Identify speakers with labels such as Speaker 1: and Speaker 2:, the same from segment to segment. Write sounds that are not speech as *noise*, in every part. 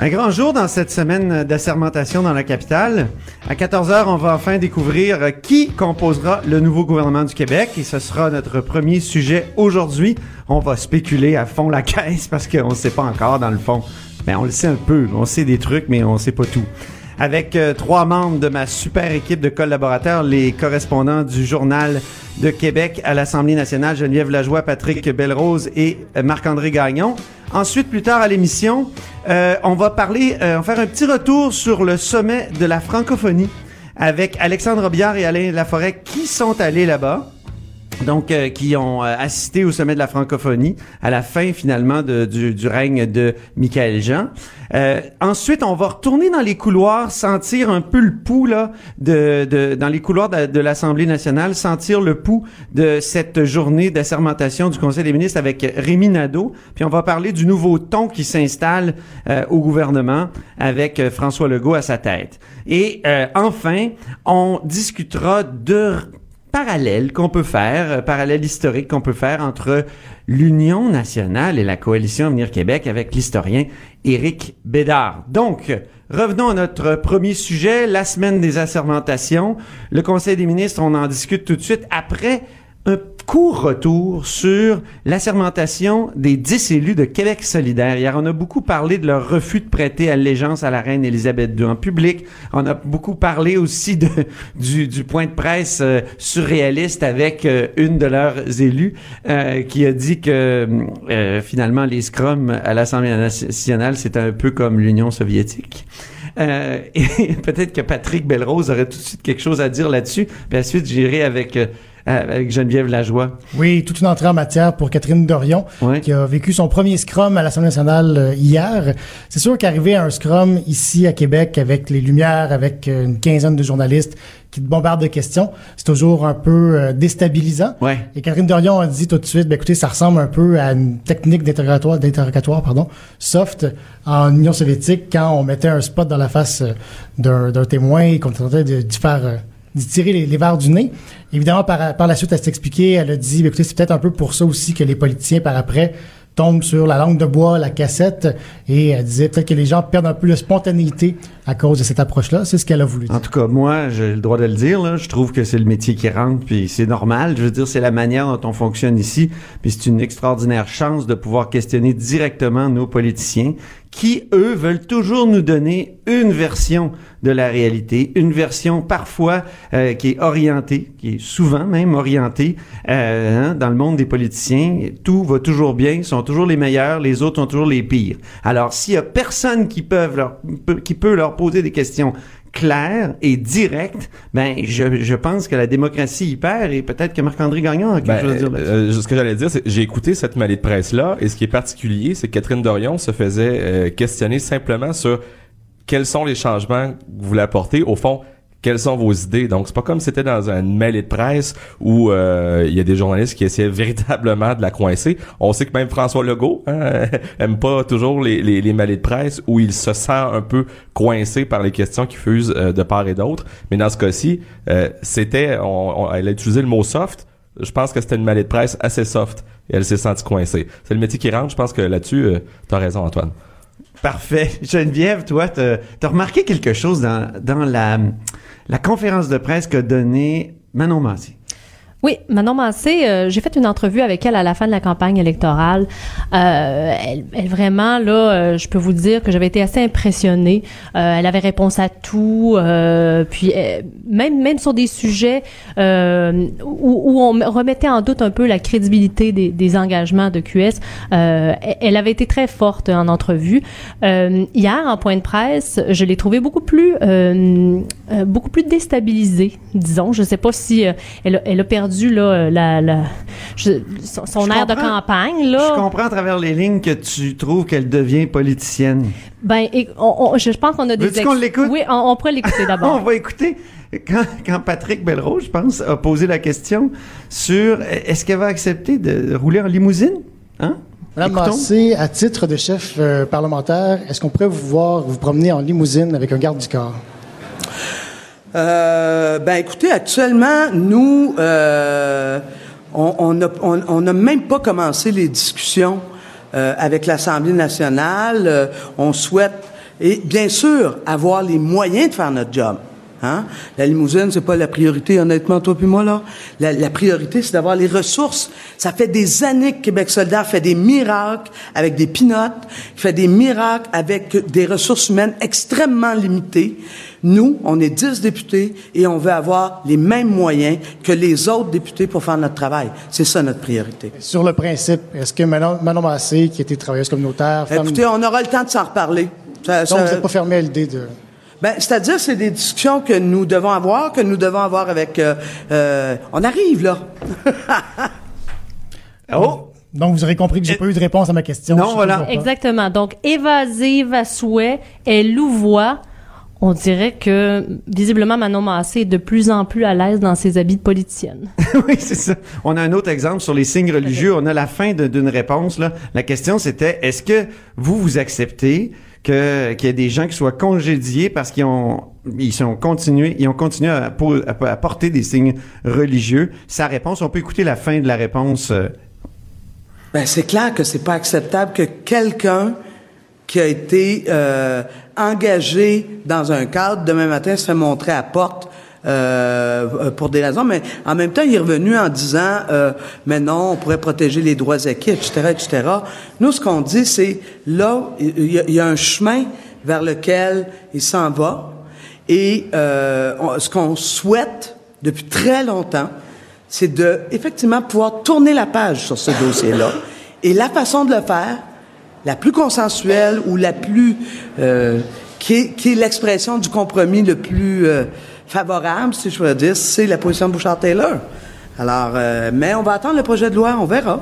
Speaker 1: Un grand jour dans cette semaine d'assermentation dans la capitale. À 14h, on va enfin découvrir qui composera le nouveau gouvernement du Québec et ce sera notre premier sujet aujourd'hui. On va spéculer à fond la *laughs* caisse parce qu'on ne sait pas encore dans le fond. Mais on le sait un peu, on sait des trucs, mais on sait pas tout. Avec euh, trois membres de ma super équipe de collaborateurs, les correspondants du Journal de Québec à l'Assemblée nationale, Geneviève Lajoie, Patrick Belrose et euh, Marc-André Gagnon. Ensuite, plus tard à l'émission, euh, on va parler, euh, on va faire un petit retour sur le sommet de la francophonie avec Alexandre Robillard et Alain Laforêt qui sont allés là-bas. Donc, euh, qui ont euh, assisté au sommet de la francophonie à la fin finalement de- du, du règne de Michael Jean. Euh, ensuite, on va retourner dans les couloirs, sentir un peu le pouls là, de, de- dans les couloirs de, l'Assemblée nationale, sentir le pouls de cette journée d'assermentation du Conseil des ministres avec Rémi Nadeau. Puis on va parler du nouveau ton qui s'installe euh, au gouvernement avec euh, François Legault à sa tête. Et euh, enfin, on discutera de parallèle qu'on peut faire, euh, parallèle historique qu'on peut faire entre l'Union nationale et la coalition Avenir Québec avec l'historien Éric Bédard. Donc, revenons à notre premier sujet, la semaine des assermentations. Le Conseil des ministres, on en discute tout de suite après un court retour sur l'assermentation des 10 élus de Québec solidaire. Hier, on a beaucoup parlé de leur refus de prêter allégeance à la reine Élisabeth II en public. On a beaucoup parlé aussi *laughs* du, point de presse euh, surréaliste avec euh, une de leurs élus euh, qui a dit que finalement les scrums à l'Assemblée nationale, c'était un peu comme l'Union soviétique. *laughs* Et peut-être que Patrick Belrose aurait tout de suite quelque chose à dire là-dessus. Puis ensuite, j'irai avec, avec Geneviève Lajoie.
Speaker 2: Oui, toute une entrée en matière pour Catherine Dorion, qui a vécu son premier scrum à l'Assemblée nationale euh, hier. C'est sûr qu'arriver à un scrum ici à Québec avec les lumières, avec euh, une quinzaine de journalistes qui te bombardent de questions, c'est toujours un peu euh, déstabilisant.
Speaker 1: Ouais.
Speaker 2: Et Catherine Dorion a dit tout de suite, ben, écoutez, ça ressemble un peu à une technique d'interrogatoire, d'interrogatoire, pardon, soft en Union soviétique quand on mettait un spot dans la face euh, d'un d'un témoin et qu'on tentait de, de faire euh, d'y tirer les, verres du nez. Évidemment, par, par la suite, elle s'est expliquée. Elle a dit, ben, écoutez, c'est peut-être un peu pour ça aussi que les politiciens, par après, tombent sur la langue de bois, la cassette, et elle disait peut-être que les gens perdent un peu de spontanéité à cause de cette approche-là. C'est ce qu'elle a voulu dire.
Speaker 1: En tout cas, moi, j'ai le droit de le dire. Là. Je trouve que c'est le métier qui rentre, puis c'est normal. Je veux dire, c'est la manière dont on fonctionne ici, puis c'est une extraordinaire chance de pouvoir questionner directement nos politiciens, qui eux veulent toujours nous donner une version de la réalité, une version parfois euh, qui est orientée, qui est souvent même orientée euh, hein, dans le monde des politiciens. Tout va toujours bien, ils sont toujours les meilleurs, les autres sont toujours les pires. Alors, s'il y a personne qui peuvent leur, qui peut leur poser des questions claires et directes, ben je, je pense que la démocratie y perd et peut-être que Marc-André Gagnon a quelque
Speaker 3: Ben,
Speaker 1: chose à dire là-dessus.
Speaker 3: euh, ce que j'allais dire, c'est j'ai écouté cette mêlée de presse-là, et ce qui est particulier, c'est que Catherine Dorion se faisait euh, questionner simplement sur quels sont les changements que vous voulez apporter. Au fond, quelles sont vos idées? Donc, c'est pas comme si c'était dans une mêlée de presse où euh, il y a des journalistes qui essaient *laughs* véritablement de la coincer. On sait que même François Legault hein, *laughs* aime pas toujours les, les, les mêlées de presse où il se sent un peu coincé par les questions qui fusent euh, de part et d'autre. Mais dans ce cas-ci, euh, c'était, on, on- elle a utilisé le mot soft. Je pense que c'était une mêlée de presse assez soft et elle s'est sentie coincée. C'est le métier qui rentre. Je pense que là-dessus, euh, t'as raison, Antoine.
Speaker 1: Parfait. *laughs* Geneviève, toi, t'as as remarqué quelque chose dans, dans la, la conférence de presse qu'a donnée Manon Massé.
Speaker 4: Oui, Manon Massé, euh, j'ai fait une entrevue avec elle à la fin de la campagne électorale. Euh, elle, elle, vraiment, là, euh, je peux vous dire que j'avais été assez impressionnée. Elle avait réponse à tout, puis même même sur des sujets où, on remettait en doute un peu la crédibilité des, engagements de QS. Elle- avait été très forte en entrevue. Hier, en point de presse, je l'ai trouvée beaucoup plus beaucoup plus déstabilisée, disons. Je sais pas si elle, elle a perdu là la, la je- son, son
Speaker 1: Je
Speaker 4: air de campagne
Speaker 1: Je
Speaker 4: là.
Speaker 1: comprends à travers les lignes que tu trouves qu'elle devient politicienne.
Speaker 4: Ben, et on- on- je pense qu'on a des.
Speaker 1: Veux-tu qu'on l'écoute?
Speaker 4: Oui, on, on pourrait l'écouter *laughs*
Speaker 1: on
Speaker 4: d'abord.
Speaker 1: va écouter quand, quand Patrick Belrose, je pense, a posé la question sur est-ce qu'elle va accepter de rouler en limousine? Hein?
Speaker 2: Madame. Massé, à titre de chef euh, parlementaire, est-ce qu'on pourrait vous voir vous promener en limousine avec un garde du corps?
Speaker 5: Euh, ben écoutez, actuellement, nous, euh, on n'a même pas commencé les discussions euh, avec l'Assemblée nationale. On souhaite, et bien sûr, avoir les moyens de faire notre job. Hein? La limousine, c'est pas la priorité, honnêtement, toi puis moi, là. La, la priorité, c'est d'avoir les ressources. Ça fait des années que Québec solidaire fait des miracles avec des pinottes, fait des miracles avec des ressources humaines extrêmement limitées. Nous, on est 10 députés et on veut avoir les mêmes moyens que les autres députés pour faire notre travail. C'est ça notre priorité.
Speaker 2: Sur le principe, est-ce que Manon, Manon Massé, qui était travailleuse communautaire, femme-
Speaker 5: Écoutez, on aura le temps de s'en reparler. Ça-
Speaker 2: donc
Speaker 5: ça-
Speaker 2: vous n'êtes pas fermé à l'idée de...
Speaker 5: Ben, c'est-à-dire, c'est des discussions que nous devons avoir, que nous devons avoir avec. euh, euh, on arrive là. *laughs*
Speaker 1: Oh!
Speaker 2: Donc vous aurez compris que j'ai pas eu de réponse à ma question.
Speaker 1: Non, voilà.
Speaker 4: Exactement. Donc, évasive à souhait, elle louvoie. On dirait que, visiblement, Manon Massé est de plus en plus à l'aise dans ses habits de politicienne. *laughs*
Speaker 1: oui, c'est ça. On a un autre exemple sur les signes religieux. On a la fin d'une réponse. Là. La question, c'était est-ce que vous, vous acceptez que qu'il y ait des gens qui soient congédiés parce qu'ils ont sont ils ont continué à, po- à- à porter des signes religieux Sa réponse, on peut écouter la fin de la réponse. euh,
Speaker 5: Ben, c'est clair que c'est pas acceptable que quelqu'un qui a été euh, engagé dans un cadre demain matin se fait montrer à porte euh, pour des raisons, mais en même temps, il est revenu en disant euh, mais non, on pourrait protéger les droits acquis, etc., etc. Nous, ce qu'on dit, c'est là, il y, y a un chemin vers lequel il s'en va, et euh, ce qu'on souhaite depuis très longtemps, c'est de effectivement pouvoir tourner la page sur ce dossier-là. Et la façon de le faire, la plus consensuelle ou la plus euh, qui est, est l'expression du compromis le plus euh, favorable, si je peux dire, c'est la position de Bouchard-Taylor. Alors, euh, mais on va attendre le projet de loi, on verra.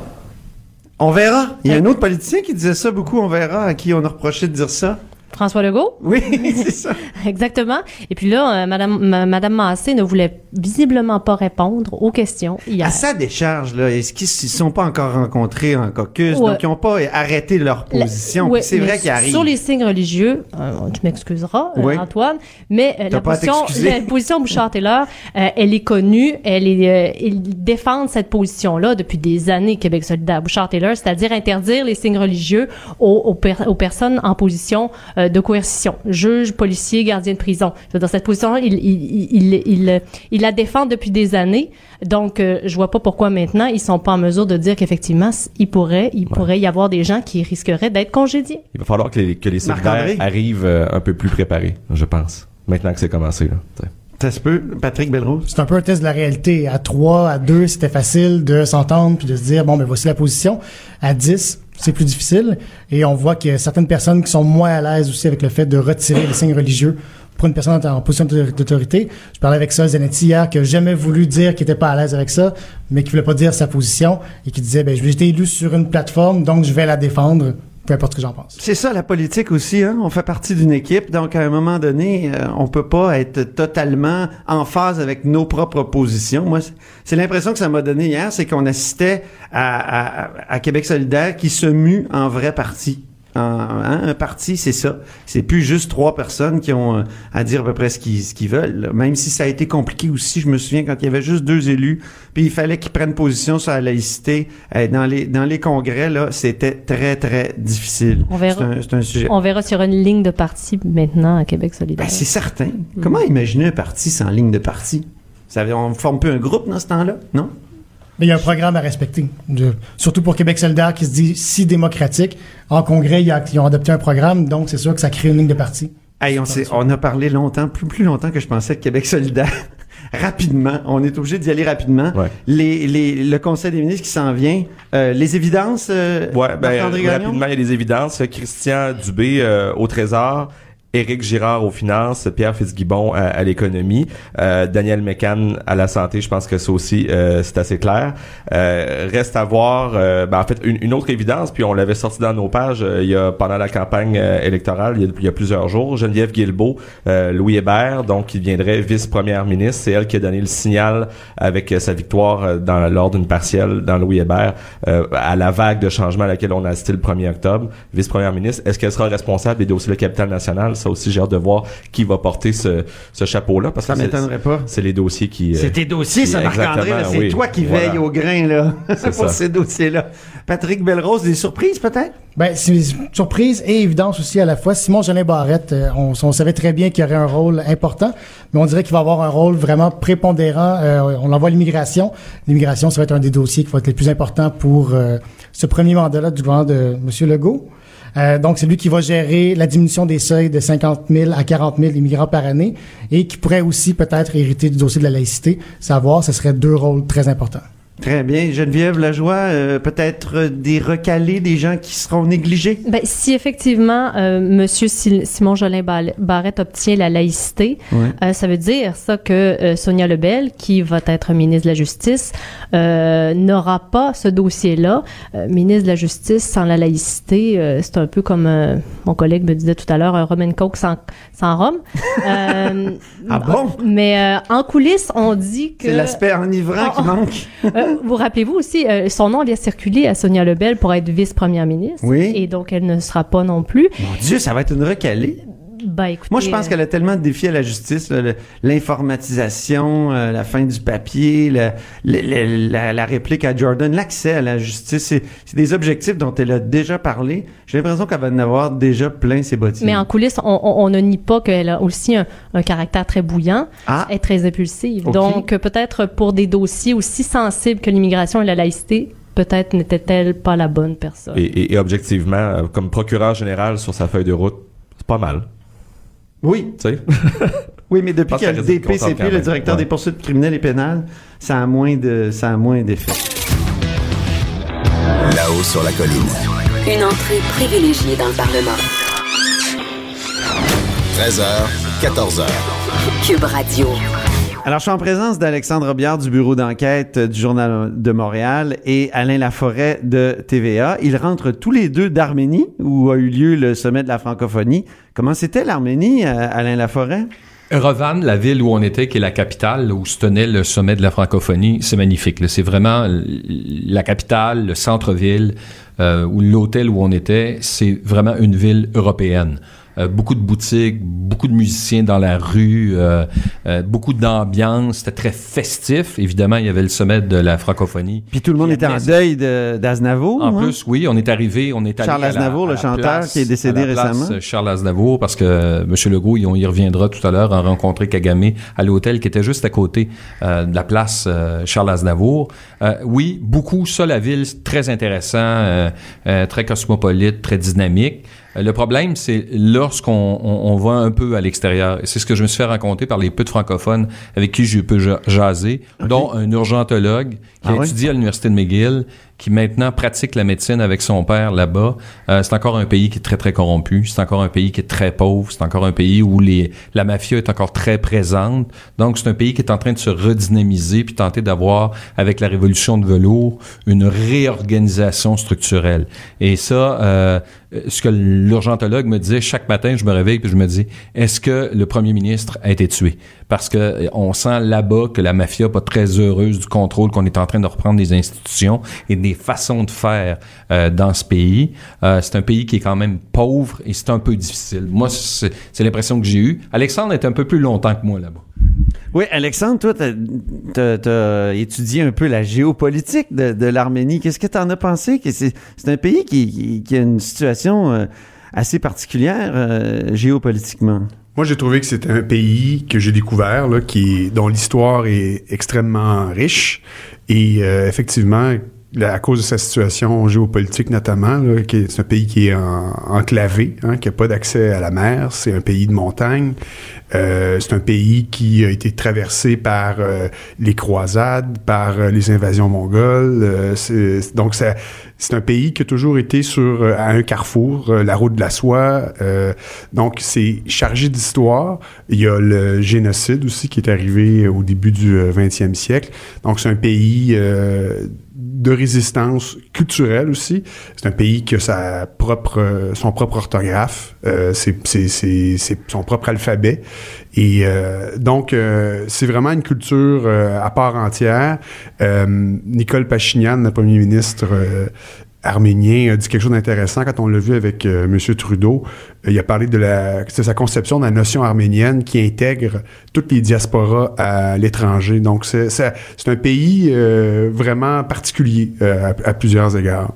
Speaker 1: On verra. Il y a un autre politicien qui disait ça beaucoup. On verra à qui on a reproché de dire ça.
Speaker 4: François Legault?
Speaker 1: Oui, *laughs* c'est ça. *laughs*
Speaker 4: Exactement. Et puis là, euh, Madame, ma- Madame Massé ne voulait visiblement pas répondre aux questions hier.
Speaker 1: À sa décharge, là, est-ce qu'ils ne sont pas encore rencontrés en caucus?
Speaker 4: Ouais.
Speaker 1: Donc, ils n'ont pas arrêté leur position.
Speaker 4: ouais,
Speaker 1: c'est vrai qu'ils arrivent.
Speaker 4: Sur les signes religieux, euh, tu m'excuseras, euh,
Speaker 1: Oui.
Speaker 4: Antoine, mais *laughs* la, position, la position Bouchard-Taylor, elle est connue, elle est, ils défendent cette position-là depuis des années, Québec solidaire. Bouchard-Taylor, c'est-à-dire interdire les signes religieux aux, aux, per- aux personnes en position euh, de coercition, juges, policiers, gardiens de prison. Dire, cette position-là, ils il, il, il, il, il la défendent depuis des années. Donc, euh, je vois pas pourquoi maintenant ils sont pas en mesure de dire qu'effectivement, il pourrait, il pourrait y avoir des gens qui risqueraient d'être congédiés.
Speaker 3: Il va falloir que les, que les arrivent euh, un peu plus préparés, je pense. Maintenant que c'est commencé, là. t'sais.
Speaker 1: Ça se peut. Patrick Belrose?
Speaker 2: C'est un peu un test de la réalité. À 3, à 2, c'était facile de s'entendre puis de se dire, bon, ben voici la position. À 10, c'est plus difficile. Et on voit qu'il y a certaines personnes qui sont moins à l'aise aussi avec le fait de retirer les signes religieux pour une personne en position d'auto- d'autorité. Je parlais avec Sol Zanetti hier qui a jamais voulu dire qu'il était pas à l'aise avec ça, mais qui voulait pas dire sa position et qui disait, ben, j'ai été élu sur une plateforme, donc je vais la défendre, peu importe ce que j'en pense.
Speaker 1: C'est ça la politique aussi, hein? On fait partie d'une équipe, donc à un moment donné, euh, on peut pas être totalement en phase avec nos propres positions. Moi, c'est- l'impression que ça m'a donné hier, c'est qu'on assistait à, à- à Québec solidaire qui se mue en vrai parti. En- hein, un parti, c'est ça. C'est plus juste trois personnes qui ont euh, à dire à peu près ce qu'ils veulent. Même si ça a été compliqué aussi, je me souviens quand il y avait juste deux élus, puis il fallait qu'ils prennent position sur la laïcité euh, dans les dans les congrès là, c'était très très difficile.
Speaker 4: On verra.
Speaker 1: C'est un, c'est un sujet.
Speaker 4: On verra sur une ligne de parti maintenant à Québec solidaire.
Speaker 1: Ben, c'est certain. Comment imaginer un parti sans ligne de parti? Ça, on forme plus un groupe dans ce temps-là, non?
Speaker 2: Mais il y a un programme à respecter. De- surtout pour Québec solidaire qui se dit si démocratique. En congrès, a- ils ont adopté un programme, donc c'est sûr que ça crée une ligne de parti.
Speaker 1: Hey, on, a parlé longtemps, plus, plus longtemps que je pensais de Québec solidaire. *laughs* rapidement, on est obligé d'y aller rapidement.
Speaker 3: Ouais.
Speaker 1: Les, les, le Conseil des ministres qui s'en vient, euh, les évidences, euh,
Speaker 3: Ouais, ben, rapidement, il y a des évidences. Christian Dubé euh, au Trésor. Éric Girard aux finances, Pierre Fitzgibbon à, à l'économie, euh, Daniel Mécan à la santé, je pense que ça aussi euh, c'est assez clair. Euh, reste à voir, ben, en fait une, autre évidence, puis on l'avait sorti dans nos pages il y a pendant la campagne électorale il y, a, plusieurs jours, Geneviève Guilbeault, Louis Hébert, donc qui deviendrait vice-première ministre, c'est elle qui a donné le signal avec sa victoire dans lors d'une partielle dans Louis Hébert à la vague de changement à laquelle on a assisté le 1er octobre, vice-première ministre. Est-ce qu'elle sera responsable? Des dossiers de capital national? Ça aussi, j'ai hâte de voir qui va porter ce, ce chapeau-là. Parce
Speaker 1: Ça
Speaker 3: que
Speaker 1: m'étonnerait pas.
Speaker 3: C'est les dossiers qui... euh,
Speaker 1: C'est tes dossiers, ça, Marc-André. C'est
Speaker 3: oui.
Speaker 1: toi qui
Speaker 3: Voilà.
Speaker 1: veille au grain, là, *laughs*
Speaker 3: C'est
Speaker 1: pour
Speaker 3: ça.
Speaker 1: ces dossiers-là. Patrick Belrose, des surprises, peut-être?
Speaker 2: Ben, c'est une surprise et évidence aussi à la fois. Simon Jolin Barrette, euh, on, on savait très bien qu'il y aurait un rôle important, mais on dirait qu'il va avoir un rôle vraiment prépondérant. Euh, on l'envoie à l'immigration. L'immigration, ça va être un des dossiers qui va être les plus importants pour euh, ce premier mandat-là du gouvernement de M. Legault. Euh, donc, c'est lui qui va gérer la diminution des seuils de 50 000 à 40 000 immigrants par année et qui pourrait aussi peut-être hériter du dossier de la laïcité. Savoir, ce serait deux rôles très importants.
Speaker 1: Très bien. Geneviève Lajoie, euh, peut-être euh, des recalés, des gens qui seront négligés?
Speaker 4: Ben, si effectivement euh, Monsieur Sil- Simon Jolin Bal- Barrette obtient la laïcité,
Speaker 1: Ouais.
Speaker 4: euh, ça veut dire ça que Sonia Lebel, qui va être ministre de la Justice, n'aura pas ce dossier-là. Ministre de la Justice sans la laïcité, c'est un peu comme mon collègue me disait tout à l'heure, un rum and coke sans, sans. Euh,
Speaker 1: Ah bon?
Speaker 4: Mais en coulisses, on dit que...
Speaker 1: C'est l'aspect enivrant qui
Speaker 4: Oh,
Speaker 1: manque. *laughs*
Speaker 4: Vous rappelez-vous aussi, euh, son nom vient circuler à Sonia Lebel pour être vice-première ministre.
Speaker 1: Oui.
Speaker 4: Et donc, elle ne sera pas non plus.
Speaker 1: Mon Dieu, ça va être une recalée.
Speaker 4: Ben, écoutez,
Speaker 1: Moi, je pense
Speaker 4: euh,
Speaker 1: qu'elle a tellement de défis à la justice, l'informatisation, euh, la fin du papier, le- le- le- la, la réplique à Jordan, l'accès à la justice, c'est des objectifs dont elle a déjà parlé. J'ai l'impression qu'elle va en avoir déjà plein ses bottines.
Speaker 4: Mais en coulisses, on, on- on ne nie pas qu'elle a aussi un, un caractère très bouillant
Speaker 1: Ah.
Speaker 4: et très impulsive. Donc, peut-être pour des dossiers aussi sensibles que l'immigration et la laïcité, peut-être n'était-elle pas la bonne personne.
Speaker 3: Et, et- et objectivement, euh, comme procureur général sur sa feuille de route, c'est pas mal.
Speaker 1: Oui, *laughs* oui, mais depuis qu'il y a
Speaker 3: que
Speaker 1: le DPCP, le directeur
Speaker 3: Ouais.
Speaker 1: des poursuites criminelles et pénales, ça a moins de, ça a moins d'effet.
Speaker 6: Là-haut sur la colline.
Speaker 7: Une entrée privilégiée dans le Parlement.
Speaker 6: 13h, 14h.
Speaker 7: Cube Radio.
Speaker 1: Alors, je suis en présence d'Alexandre Biard du bureau d'enquête du Journal de Montréal et Alain Laforêt de TVA. Ils rentrent tous les deux d'Arménie, où a eu lieu le sommet de la francophonie. Comment c'était l'Arménie, euh, Alain Laforêt?
Speaker 8: Revan, la ville où on était, qui est la capitale, où se tenait le sommet de la francophonie, c'est magnifique. C'est vraiment la capitale, le centre-ville, euh, l'hôtel où on était, c'est vraiment une ville européenne. Euh, beaucoup de boutiques, beaucoup de musiciens dans la rue, euh, euh, beaucoup d'ambiance. C'était très festif. Évidemment, il y avait le sommet de la francophonie.
Speaker 1: Puis tout le monde était en deuil de- d'Aznavour.
Speaker 8: En
Speaker 1: hein?
Speaker 8: plus, oui, on est arrivé, on est allé
Speaker 1: Charles
Speaker 8: à la-
Speaker 1: Aznavour,
Speaker 8: à
Speaker 1: le chanteur
Speaker 8: place-
Speaker 1: qui est décédé
Speaker 8: à la place,
Speaker 1: récemment.
Speaker 8: Charles Aznavour, parce que euh, M. Legault, on y reviendra tout à l'heure, a rencontré Kagame à l'hôtel qui était juste à côté euh, de la place euh, Charles Aznavour. Euh, oui, beaucoup, ça, la ville, c'est très intéressant, euh, euh, très cosmopolite, très dynamique. Euh, Le problème, c'est lorsqu'on on, on va un peu à l'extérieur. C'est ce que je me suis fait raconter par les peu de francophones avec qui je peux ja- jaser, dont un urgentologue qui
Speaker 1: Ah
Speaker 8: étudié à l'Université de McGill, qui maintenant pratique la médecine avec son père là-bas. Euh, c'est encore un pays qui est très, très corrompu. C'est encore un pays qui est très pauvre. C'est encore un pays où les, la mafia est encore très présente. Donc, c'est un pays qui est en train de se redynamiser puis tenter d'avoir, avec la révolution de velours, une réorganisation structurelle. Et ça, euh, ce que l'urgentologue me disait chaque matin, je me réveille puis je me dis, est-ce que le premier ministre a été tué? Parce que euh, on sent là-bas que la mafia pas très heureuse du contrôle qu'on est en train de reprendre des institutions et des façons de faire euh, dans ce pays. Euh, c'est un pays qui est quand même pauvre et c'est un peu difficile. Moi, c'est l'impression que j'ai eue. Alexandre est un peu plus longtemps que moi là-bas.
Speaker 1: Oui, Alexandre, toi, t'as t'as étudié un peu la géopolitique de, l'Arménie. Qu'est-ce que t'en as pensé? C'est un pays qui, a une situation assez particulière géopolitiquement.
Speaker 9: Moi, j'ai trouvé que c'était un pays que j'ai découvert, là, qui, dont l'histoire est extrêmement riche. Et euh, effectivement, là, à cause de sa situation géopolitique notamment, c'est un pays qui est en- enclavé, hein, qui n'a pas d'accès à la mer, c'est un pays de montagne, Euh, c'est un pays qui a été traversé par euh, les croisades, par euh, les invasions mongoles. euh, donc ça, c'est un pays qui a toujours été sur euh, à un carrefour, euh, la route de la soie. euh, donc c'est chargé d'histoire. Il y a le génocide aussi qui est arrivé au début du euh, 20e siècle. Donc c'est un pays de résistance culturelle aussi. C'est un pays qui a sa propre, son propre orthographe, euh, c'est, son propre alphabet. Et euh, donc, euh, c'est vraiment une culture euh, à part entière. Euh, Nicole Pachinian, le premier ministre euh, arménien, a dit quelque chose d'intéressant quand on l'a vu avec euh, M. Trudeau. Euh, il a parlé de, la, de sa conception de la notion arménienne qui intègre toutes les diasporas à l'étranger. Donc, c'est, un pays euh, vraiment particulier euh, à, à plusieurs égards.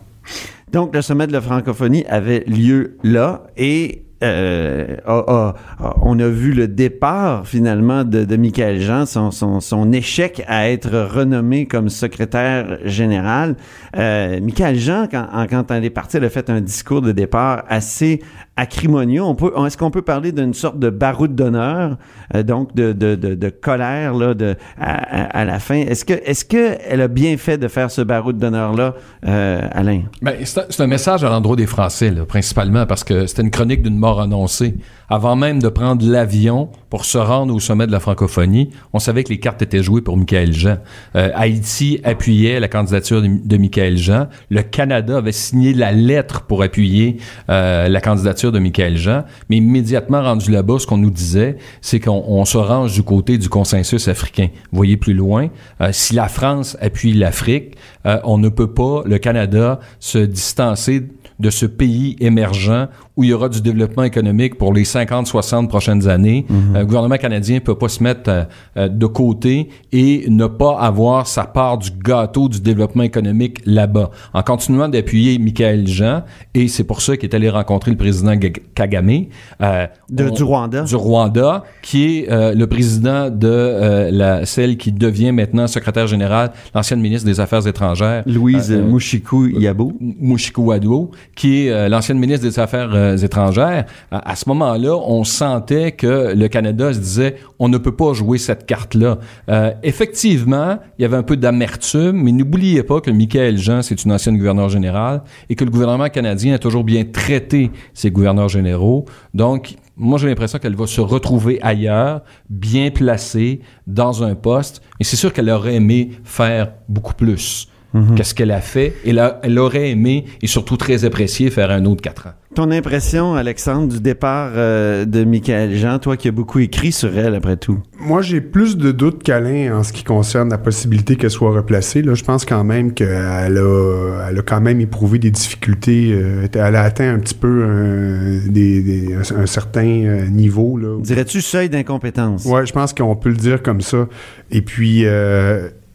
Speaker 1: Donc, le sommet de la francophonie avait lieu là et euh, a- on a vu le départ finalement de, de Michael Jean, son, son, échec à être renommé comme secrétaire général. Euh, Michael Jean, quand, quand elle est partie, elle a fait un discours de départ assez acrimonieux. On peut, est-ce qu'on peut parler d'une sorte de baroud d'honneur, euh, donc de, colère là, à, la fin? Est-ce que, est-ce a bien fait de faire ce baroud d'honneur-là, euh, Alain?
Speaker 8: Ben, c'est un, message à l'endroit des Français, là, principalement, parce que c'était une chronique d'une mort annoncée. Avant même de prendre l'avion pour se rendre au sommet de la francophonie, on savait que les cartes étaient jouées pour Michael Jean. Euh, Haïti appuyait la candidature de, Michael Jean. Le Canada avait signé la lettre pour appuyer euh, la candidature de Michael Jean. Mais immédiatement rendu là-bas, ce qu'on nous disait, c'est qu'on on se range du côté du consensus africain. Voyez plus loin, euh, si la France appuie l'Afrique, on ne peut pas, le Canada, se distancer de ce pays émergent où il y aura du développement économique pour les 50-60 prochaines années. Euh, le gouvernement canadien ne peut pas se mettre euh, euh, de côté et ne pas avoir sa part du gâteau du développement économique là-bas. En continuant d'appuyer Michael Jean, et c'est pour ça qu'il est allé rencontrer le président Ga- Kagame. euh,
Speaker 1: De-
Speaker 8: on-
Speaker 1: du Rwanda.
Speaker 8: du Rwanda, qui est euh, le président de euh, la celle qui devient maintenant secrétaire général, l'ancienne ministre des Affaires étrangères,
Speaker 1: Louise Mouchikou Yabo.
Speaker 8: Mouchikou Wadou, qui est euh, l'ancienne ministre des Affaires euh, étrangères. À, ce moment-là, on sentait que le Canada se disait on ne peut pas jouer cette carte-là. Euh, effectivement, il y avait un peu d'amertume, mais n'oubliez pas que Michael Jean, c'est une ancienne gouverneure générale et que le gouvernement canadien a toujours bien traité ses gouverneurs généraux. Donc, moi, j'ai l'impression qu'elle va se retrouver ailleurs, bien placée, dans un poste. Et c'est sûr qu'elle aurait aimé faire beaucoup plus qu'est-ce qu'elle a fait? Et là, elle aurait aimé, et surtout très apprécié, faire un autre quatre ans.
Speaker 1: Ton impression, Alexandre, du départ euh, de Michael Jean, toi qui as beaucoup écrit sur elle après tout?
Speaker 9: Moi, j'ai plus de doutes qu'Alain en ce qui concerne la possibilité qu'elle soit replacée. Là, je pense quand même qu'elle a, elle a quand même éprouvé des difficultés. euh, elle a atteint un petit peu un, des- des- un, un certain euh, niveau.
Speaker 1: Dirais-tu seuil d'incompétence?
Speaker 9: Ouais, je pense qu'on peut le dire comme ça. Et puis,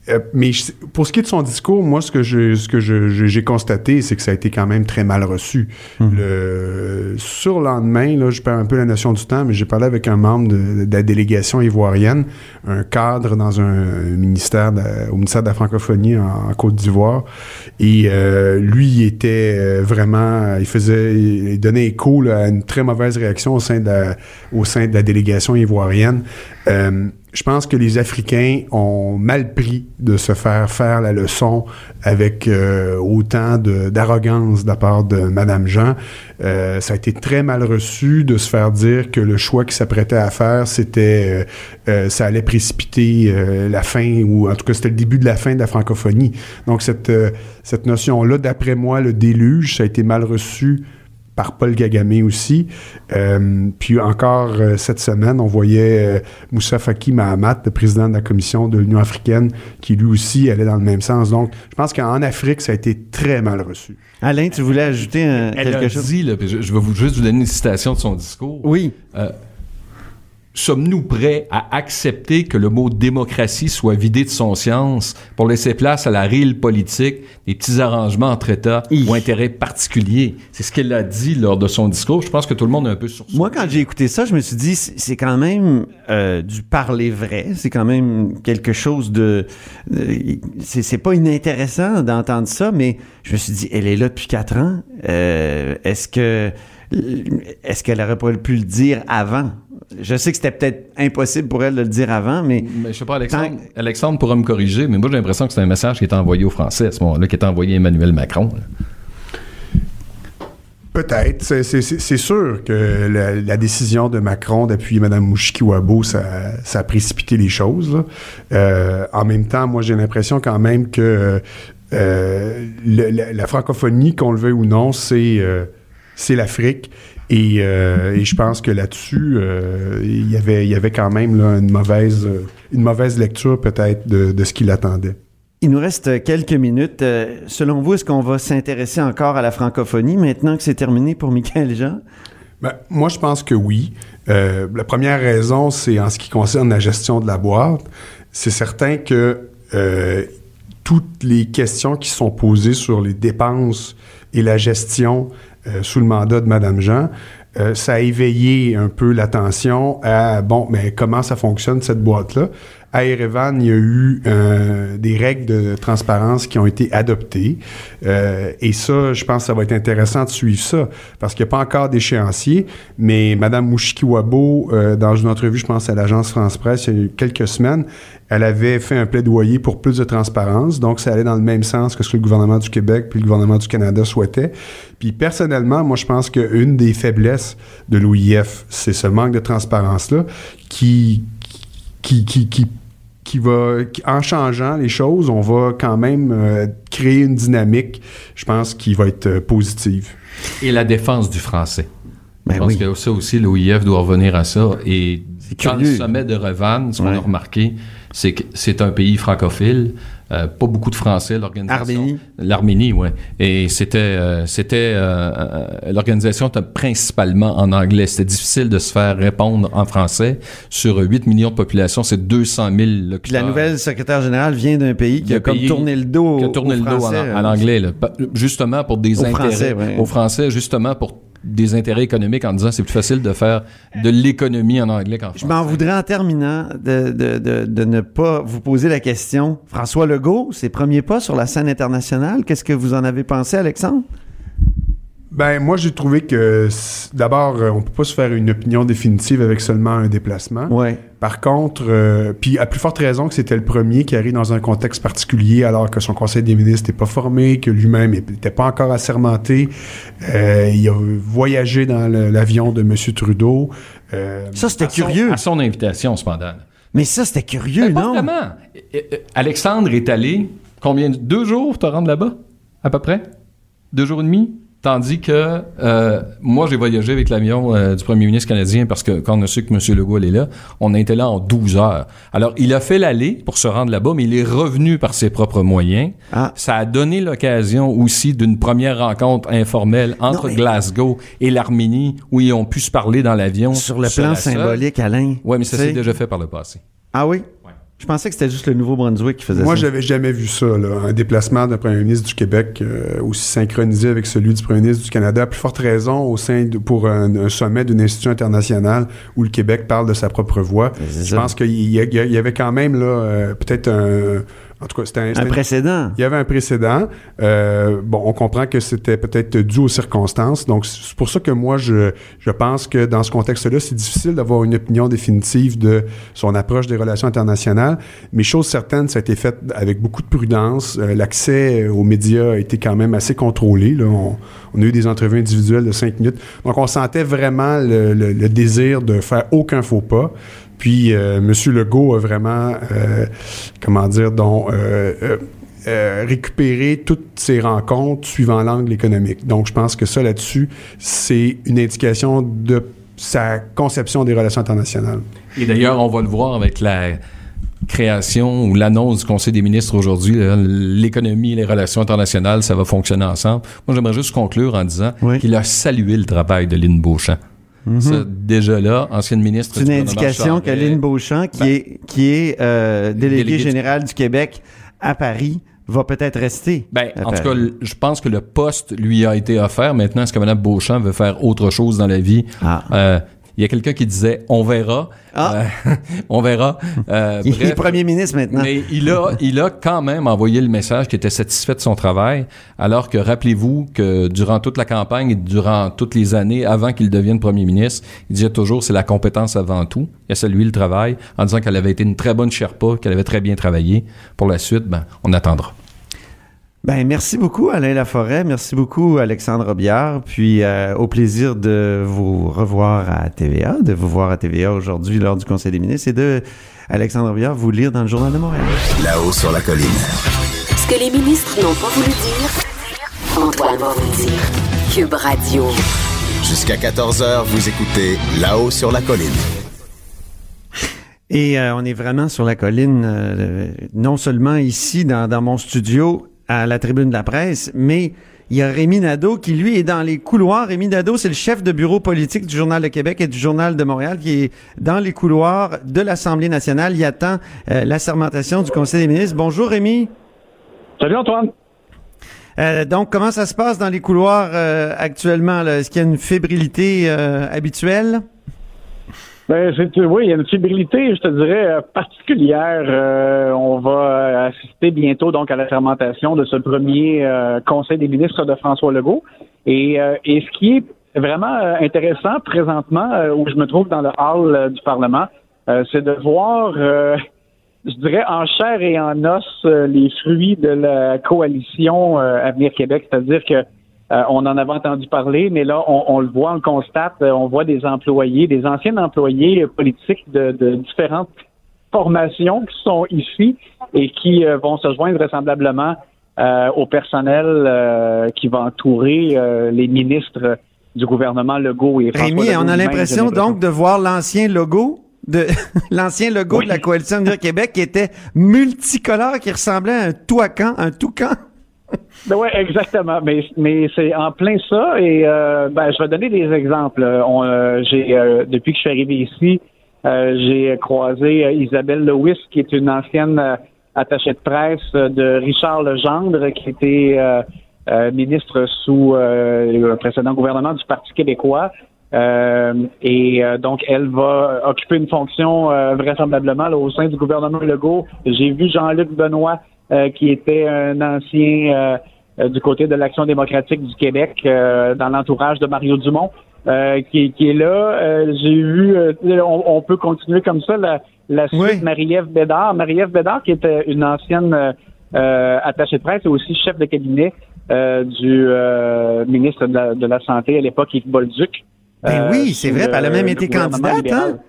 Speaker 9: euh, mais je- pour ce qui est de son discours, moi, ce que je, ce que j'ai constaté, c'est que ça a été quand même très mal reçu. Le sur lendemain, là, je perds un peu la notion du temps, mais j'ai parlé avec un membre de, de la délégation ivoirienne, un cadre dans un ministère de- au ministère de la francophonie en, en Côte d'Ivoire, et euh, lui, il était euh, vraiment, il faisait, il donnait écho là, à une très mauvaise réaction au sein de la, au sein de la délégation ivoirienne. Euh, je pense que les Africains ont mal pris de se faire faire la leçon avec euh, autant d'arrogance de, la part de Madame Jean. Euh, ça a été très mal reçu de se faire dire que le choix qu'il s'apprêtait à faire, c'était, euh, euh, ça allait précipiter euh, la fin, ou en tout cas c'était le début de la fin de la francophonie. Donc cette, euh, cette notion-là, d'après moi, le déluge, ça a été mal reçu par Paul Gagamé aussi. Euh, puis encore euh, cette semaine, on voyait euh, Moussa Faki Mahamat, le président de la commission de l'Union africaine, qui lui aussi allait dans le même sens. Donc, je pense qu'en Afrique, ça a été très mal reçu.
Speaker 1: Alain, tu voulais ajouter un-
Speaker 8: Elle
Speaker 1: quelque
Speaker 8: a
Speaker 1: chose?
Speaker 8: dit, là, je, je vais vous, juste vous donner une citation de son discours.
Speaker 1: Oui.
Speaker 8: Sommes-nous prêts à accepter que le mot démocratie soit vidé de son sens pour laisser place à la réelle politique, des petits arrangements entre États ou intérêts particuliers? C'est ce qu'elle a dit lors de son discours. Je pense que tout le monde est un peu sur
Speaker 1: Moi, quand j'ai écouté ça, je me suis dit, c'est quand même euh, du parler vrai. C'est quand même quelque chose de... euh, c'est c'est pas inintéressant d'entendre ça, mais je me suis dit, elle est là depuis quatre ans. Euh, Est-ce que... Est-ce qu'elle aurait pas pu le dire avant? Je sais que c'était peut-être impossible pour elle de le dire avant, mais...
Speaker 8: Mais je sais pas, Alexandre, Alexandre pourra me corriger, mais moi j'ai l'impression que c'est un message qui est envoyé aux Français à ce moment-là, qui est envoyé à Emmanuel Macron. là.
Speaker 9: Peut-être. C'est- C'est c'est- c'est sûr que la, la décision de Macron d'appuyer Mme Mouchikiwabo, ça, ça a précipité les choses. Euh, en même temps, moi, j'ai l'impression quand même que euh, le- la, la francophonie, qu'on le veuille ou non, c'est euh, c'est l'Afrique. Et, euh, et je pense que là-dessus, euh, il y avait- il y avait quand même là, une, mauvaise, une mauvaise lecture peut-être de, de ce qu'il attendait.
Speaker 1: Il nous reste quelques minutes. Euh, selon vous, est-ce qu'on va s'intéresser encore à la francophonie maintenant que c'est terminé pour Michael Jean?
Speaker 9: Ben, moi, je pense que oui. La première raison, c'est en ce qui concerne la gestion de la boîte. C'est certain que toutes les questions qui sont posées sur les dépenses et la gestion euh, sous le mandat de Mme Jean, euh, ça a éveillé un peu l'attention à, bon, mais comment ça fonctionne cette boîte-là? À Erevan, il y a eu euh, des règles de transparence qui ont été adoptées. Euh, et ça, je pense que ça va être intéressant de suivre ça, parce qu'il n'y a pas encore d'échéancier. Mais Mme Mouchikiwabo, euh, dans une entrevue, je pense, à l'agence France-Presse, il y a eu quelques semaines, elle avait fait un plaidoyer pour plus de transparence. Donc, ça allait dans le même sens que ce que le gouvernement du Québec puis le gouvernement du Canada souhaitaient. Puis, personnellement, moi, je pense qu'une des faiblesses de l'OIF, c'est ce manque de transparence-là qui, qui, qui, qui, qui va, qui- en changeant les choses, on va quand même euh, créer une dynamique, je pense, qui va être euh, positive.
Speaker 8: Et la défense du français.
Speaker 1: Ben
Speaker 8: je pense
Speaker 1: oui.
Speaker 8: que ça aussi, l'OIF doit revenir à ça. Et quand le sommet de Revanne, ce qu'on
Speaker 1: Ouais.
Speaker 8: a remarqué, c'est que c'est un pays francophile. Euh, pas beaucoup de Français, l'organisation.
Speaker 1: Arménie.
Speaker 8: L'Arménie, oui. Et c'était, euh, c'était, euh, l'organisation était principalement en anglais. C'était difficile de se faire répondre en français. Sur 8 millions de population, c'est 200 000 locuteurs.
Speaker 1: Puis la nouvelle secrétaire générale vient d'un pays qui a comme tourné le dos
Speaker 8: qui a tourné le dos en,
Speaker 1: Français,
Speaker 8: en
Speaker 1: euh.
Speaker 8: anglais, là. Pa- justement pour des
Speaker 1: Aux
Speaker 8: intérêts
Speaker 1: Français, ouais.
Speaker 8: aux Français, justement pour des intérêts économiques en disant c'est plus facile de faire de l'économie en anglais qu'en
Speaker 1: Je
Speaker 8: français.
Speaker 1: m'en voudrais en terminant de, de, de, de ne pas vous poser la question. François Legault, ses premiers pas sur la scène internationale, qu'est-ce que vous en avez pensé, Alexandre?
Speaker 9: Ben, moi, j'ai trouvé que, d'abord, euh, on peut pas se faire une opinion définitive avec seulement un déplacement.
Speaker 1: Ouais.
Speaker 9: Par contre, euh, puis à plus forte raison que c'était le premier qui arrive dans un contexte particulier alors que son conseil des ministres n'était pas formé, que lui-même n'était pas encore assermenté. Euh, il a voyagé dans l'avion de M. Trudeau. Euh,
Speaker 1: Ça, c'était
Speaker 8: À son-
Speaker 1: curieux.
Speaker 8: à son invitation, cependant.
Speaker 1: Mais ça, c'était curieux,
Speaker 8: pas
Speaker 1: non?
Speaker 8: vraiment. Alexandre est allé, combien? Deux jours pour te rendre là-bas? À peu près? Deux jours et demi? Tandis que euh, moi, j'ai voyagé avec l'avion euh, du premier ministre canadien parce que quand on a su que M. Legault est là, on a été là en 12 heures. Alors, il a fait l'aller pour se rendre là-bas, mais il est revenu par ses propres moyens.
Speaker 1: Ah.
Speaker 8: Ça a donné l'occasion aussi d'une première rencontre informelle entre
Speaker 1: Non, mais-
Speaker 8: Glasgow et l'Arménie où ils ont pu se parler dans l'avion.
Speaker 1: Sur le plan symbolique, Alain.
Speaker 8: Oui, mais ça s'est déjà fait par le passé.
Speaker 1: Ah oui? Je pensais que c'était juste le Nouveau-Brunswick qui faisait
Speaker 9: Moi,
Speaker 1: ça.
Speaker 9: j'avais jamais vu ça, là, un déplacement d'un premier ministre du Québec euh, aussi synchronisé avec celui du premier ministre du Canada, à plus forte raison au sein de, pour un, un sommet d'une institution internationale où le Québec parle de sa propre voix.
Speaker 1: C'est
Speaker 9: Je
Speaker 1: ça.
Speaker 9: pense qu'il y avait quand même là euh, peut-être un, en tout cas, c'était un,
Speaker 1: Un précédent.
Speaker 9: il y avait un précédent. Euh, bon, on comprend que c'était peut-être dû aux circonstances. Donc, c'est pour ça que moi, je, je pense que dans ce contexte-là, c'est difficile d'avoir une opinion définitive de son approche des relations internationales. Mais chose certaine, ça a été fait avec beaucoup de prudence. Euh, L'accès aux médias a été quand même assez contrôlé. Là. On, on a eu des entrevues individuelles de cinq minutes. Donc, on sentait vraiment le, le- le désir de faire aucun faux pas. Puis, euh, M. Legault a vraiment, euh, comment dire, donc, euh, euh, euh, récupérer toutes ces rencontres suivant l'angle économique. Donc, je pense que ça, là-dessus, c'est une indication de sa conception des relations internationales.
Speaker 8: Et d'ailleurs, on va le voir avec la création ou l'annonce du Conseil des ministres aujourd'hui, l'économie et les relations internationales, ça va fonctionner ensemble. Moi, j'aimerais juste conclure en disant
Speaker 1: Oui.
Speaker 8: qu'il a salué le travail de Lynn Beauchamp. Ça, déjà là, ancienne ministre
Speaker 1: C'est une indication que. Lynn Beauchamp, qui
Speaker 8: Ben,
Speaker 1: est, qui est euh, déléguée générale du Québec à Paris, va peut-être rester.
Speaker 8: Ben, en tout cas, je pense que le poste lui a été offert. Maintenant, est-ce que Mme Beauchamp veut faire autre chose dans la vie?
Speaker 1: Ah.
Speaker 8: Euh, il y a quelqu'un qui disait on verra.
Speaker 1: Ah.
Speaker 8: Euh, *laughs* on verra. Euh,
Speaker 1: il est premier ministre maintenant.
Speaker 8: mais il a, il a quand même envoyé le message qu'il était satisfait de son travail, alors que rappelez-vous que durant toute la campagne et durant toutes les années avant qu'il devienne premier ministre, il disait toujours c'est la compétence avant tout. Il a salué le travail en disant qu'elle avait été une très bonne Sherpa, qu'elle avait très bien travaillé. Pour la suite, ben, on attendra.
Speaker 1: Ben, merci beaucoup, Alain Laforêt. Merci beaucoup, Alexandre Biard. Puis, euh, au plaisir de vous revoir à TVA, de vous voir à TVA aujourd'hui lors du Conseil des ministres et de, Alexandre Biard, vous lire dans le Journal de Montréal.
Speaker 6: Là-haut sur la colline.
Speaker 7: Ce que les ministres n'ont pas voulu dire, Antoine va vous dire. Cube Radio.
Speaker 6: Jusqu'à 14h, vous écoutez Là-haut sur la colline.
Speaker 1: Et euh, on est vraiment sur la colline, euh, non seulement ici, dans, dans mon studio, à la tribune de la presse, mais il y a Rémi Nadeau qui, lui, est dans les couloirs. Rémi Nadeau, c'est le chef de bureau politique du Journal de Québec et du Journal de Montréal, qui est dans les couloirs de l'Assemblée nationale. Il attend euh, l'assermentation du Conseil des ministres. Bonjour, Rémi.
Speaker 10: Salut Antoine.
Speaker 1: Euh, donc, comment ça se passe dans les couloirs euh, actuellement? Est-ce qu'il y a une fébrilité euh, habituelle?
Speaker 10: Ben, oui, il y a une fébrilité, je te dirais, euh, particulière. Euh, on va assister bientôt donc à la fermentation de ce premier euh, Conseil des ministres de François Legault. Et, euh, et ce qui est vraiment euh, intéressant présentement, euh, où je me trouve dans le hall euh, du Parlement, euh, c'est de voir, euh, je dirais, en chair et en os, euh, les fruits de la coalition euh, Avenir Québec, c'est-à-dire que euh, on en avait entendu parler, mais là, on, on le voit, on le constate, euh, on voit des employés, des anciens employés politiques de, de différentes formations qui sont ici et qui euh, vont se joindre vraisemblablement euh, au personnel euh, qui va entourer euh, les ministres du gouvernement Legault et
Speaker 1: Rémi, on a l'impression donc de voir l'ancien logo de *laughs* l'ancien logo de la coalition Avenir Québec qui était multicolore, qui ressemblait à un toucan, un toucan.
Speaker 10: Ben ouais, exactement. Mais, c'est en plein ça. Et euh, ben, je vais donner des exemples. On, euh, j'ai euh, depuis que je suis arrivé ici, euh, j'ai croisé euh, Isabelle Lewis, qui est une ancienne euh, attachée de presse euh, de Richard Legendre, qui était euh, euh, ministre sous euh, le précédent gouvernement du Parti québécois. Euh, et euh, donc, elle va occuper une fonction euh, vraisemblablement au sein du gouvernement Legault. J'ai vu Jean-Luc Benoît, euh, qui était un ancien euh, euh, du côté de l'Action démocratique du Québec, euh, dans l'entourage de Mario Dumont, euh, qui, qui est là. Euh, J'ai vu, euh, on, on peut continuer comme ça, la, la suite Marie-Ève Bédard. Marie-Ève Bédard, qui était une ancienne euh, euh, attachée de presse et aussi chef de cabinet euh, du euh, ministre de la, de la Santé à l'époque, Yves Bolduc.
Speaker 1: Ben
Speaker 10: Euh,
Speaker 1: oui, c'est vrai, elle a même été candidate,
Speaker 10: libéral.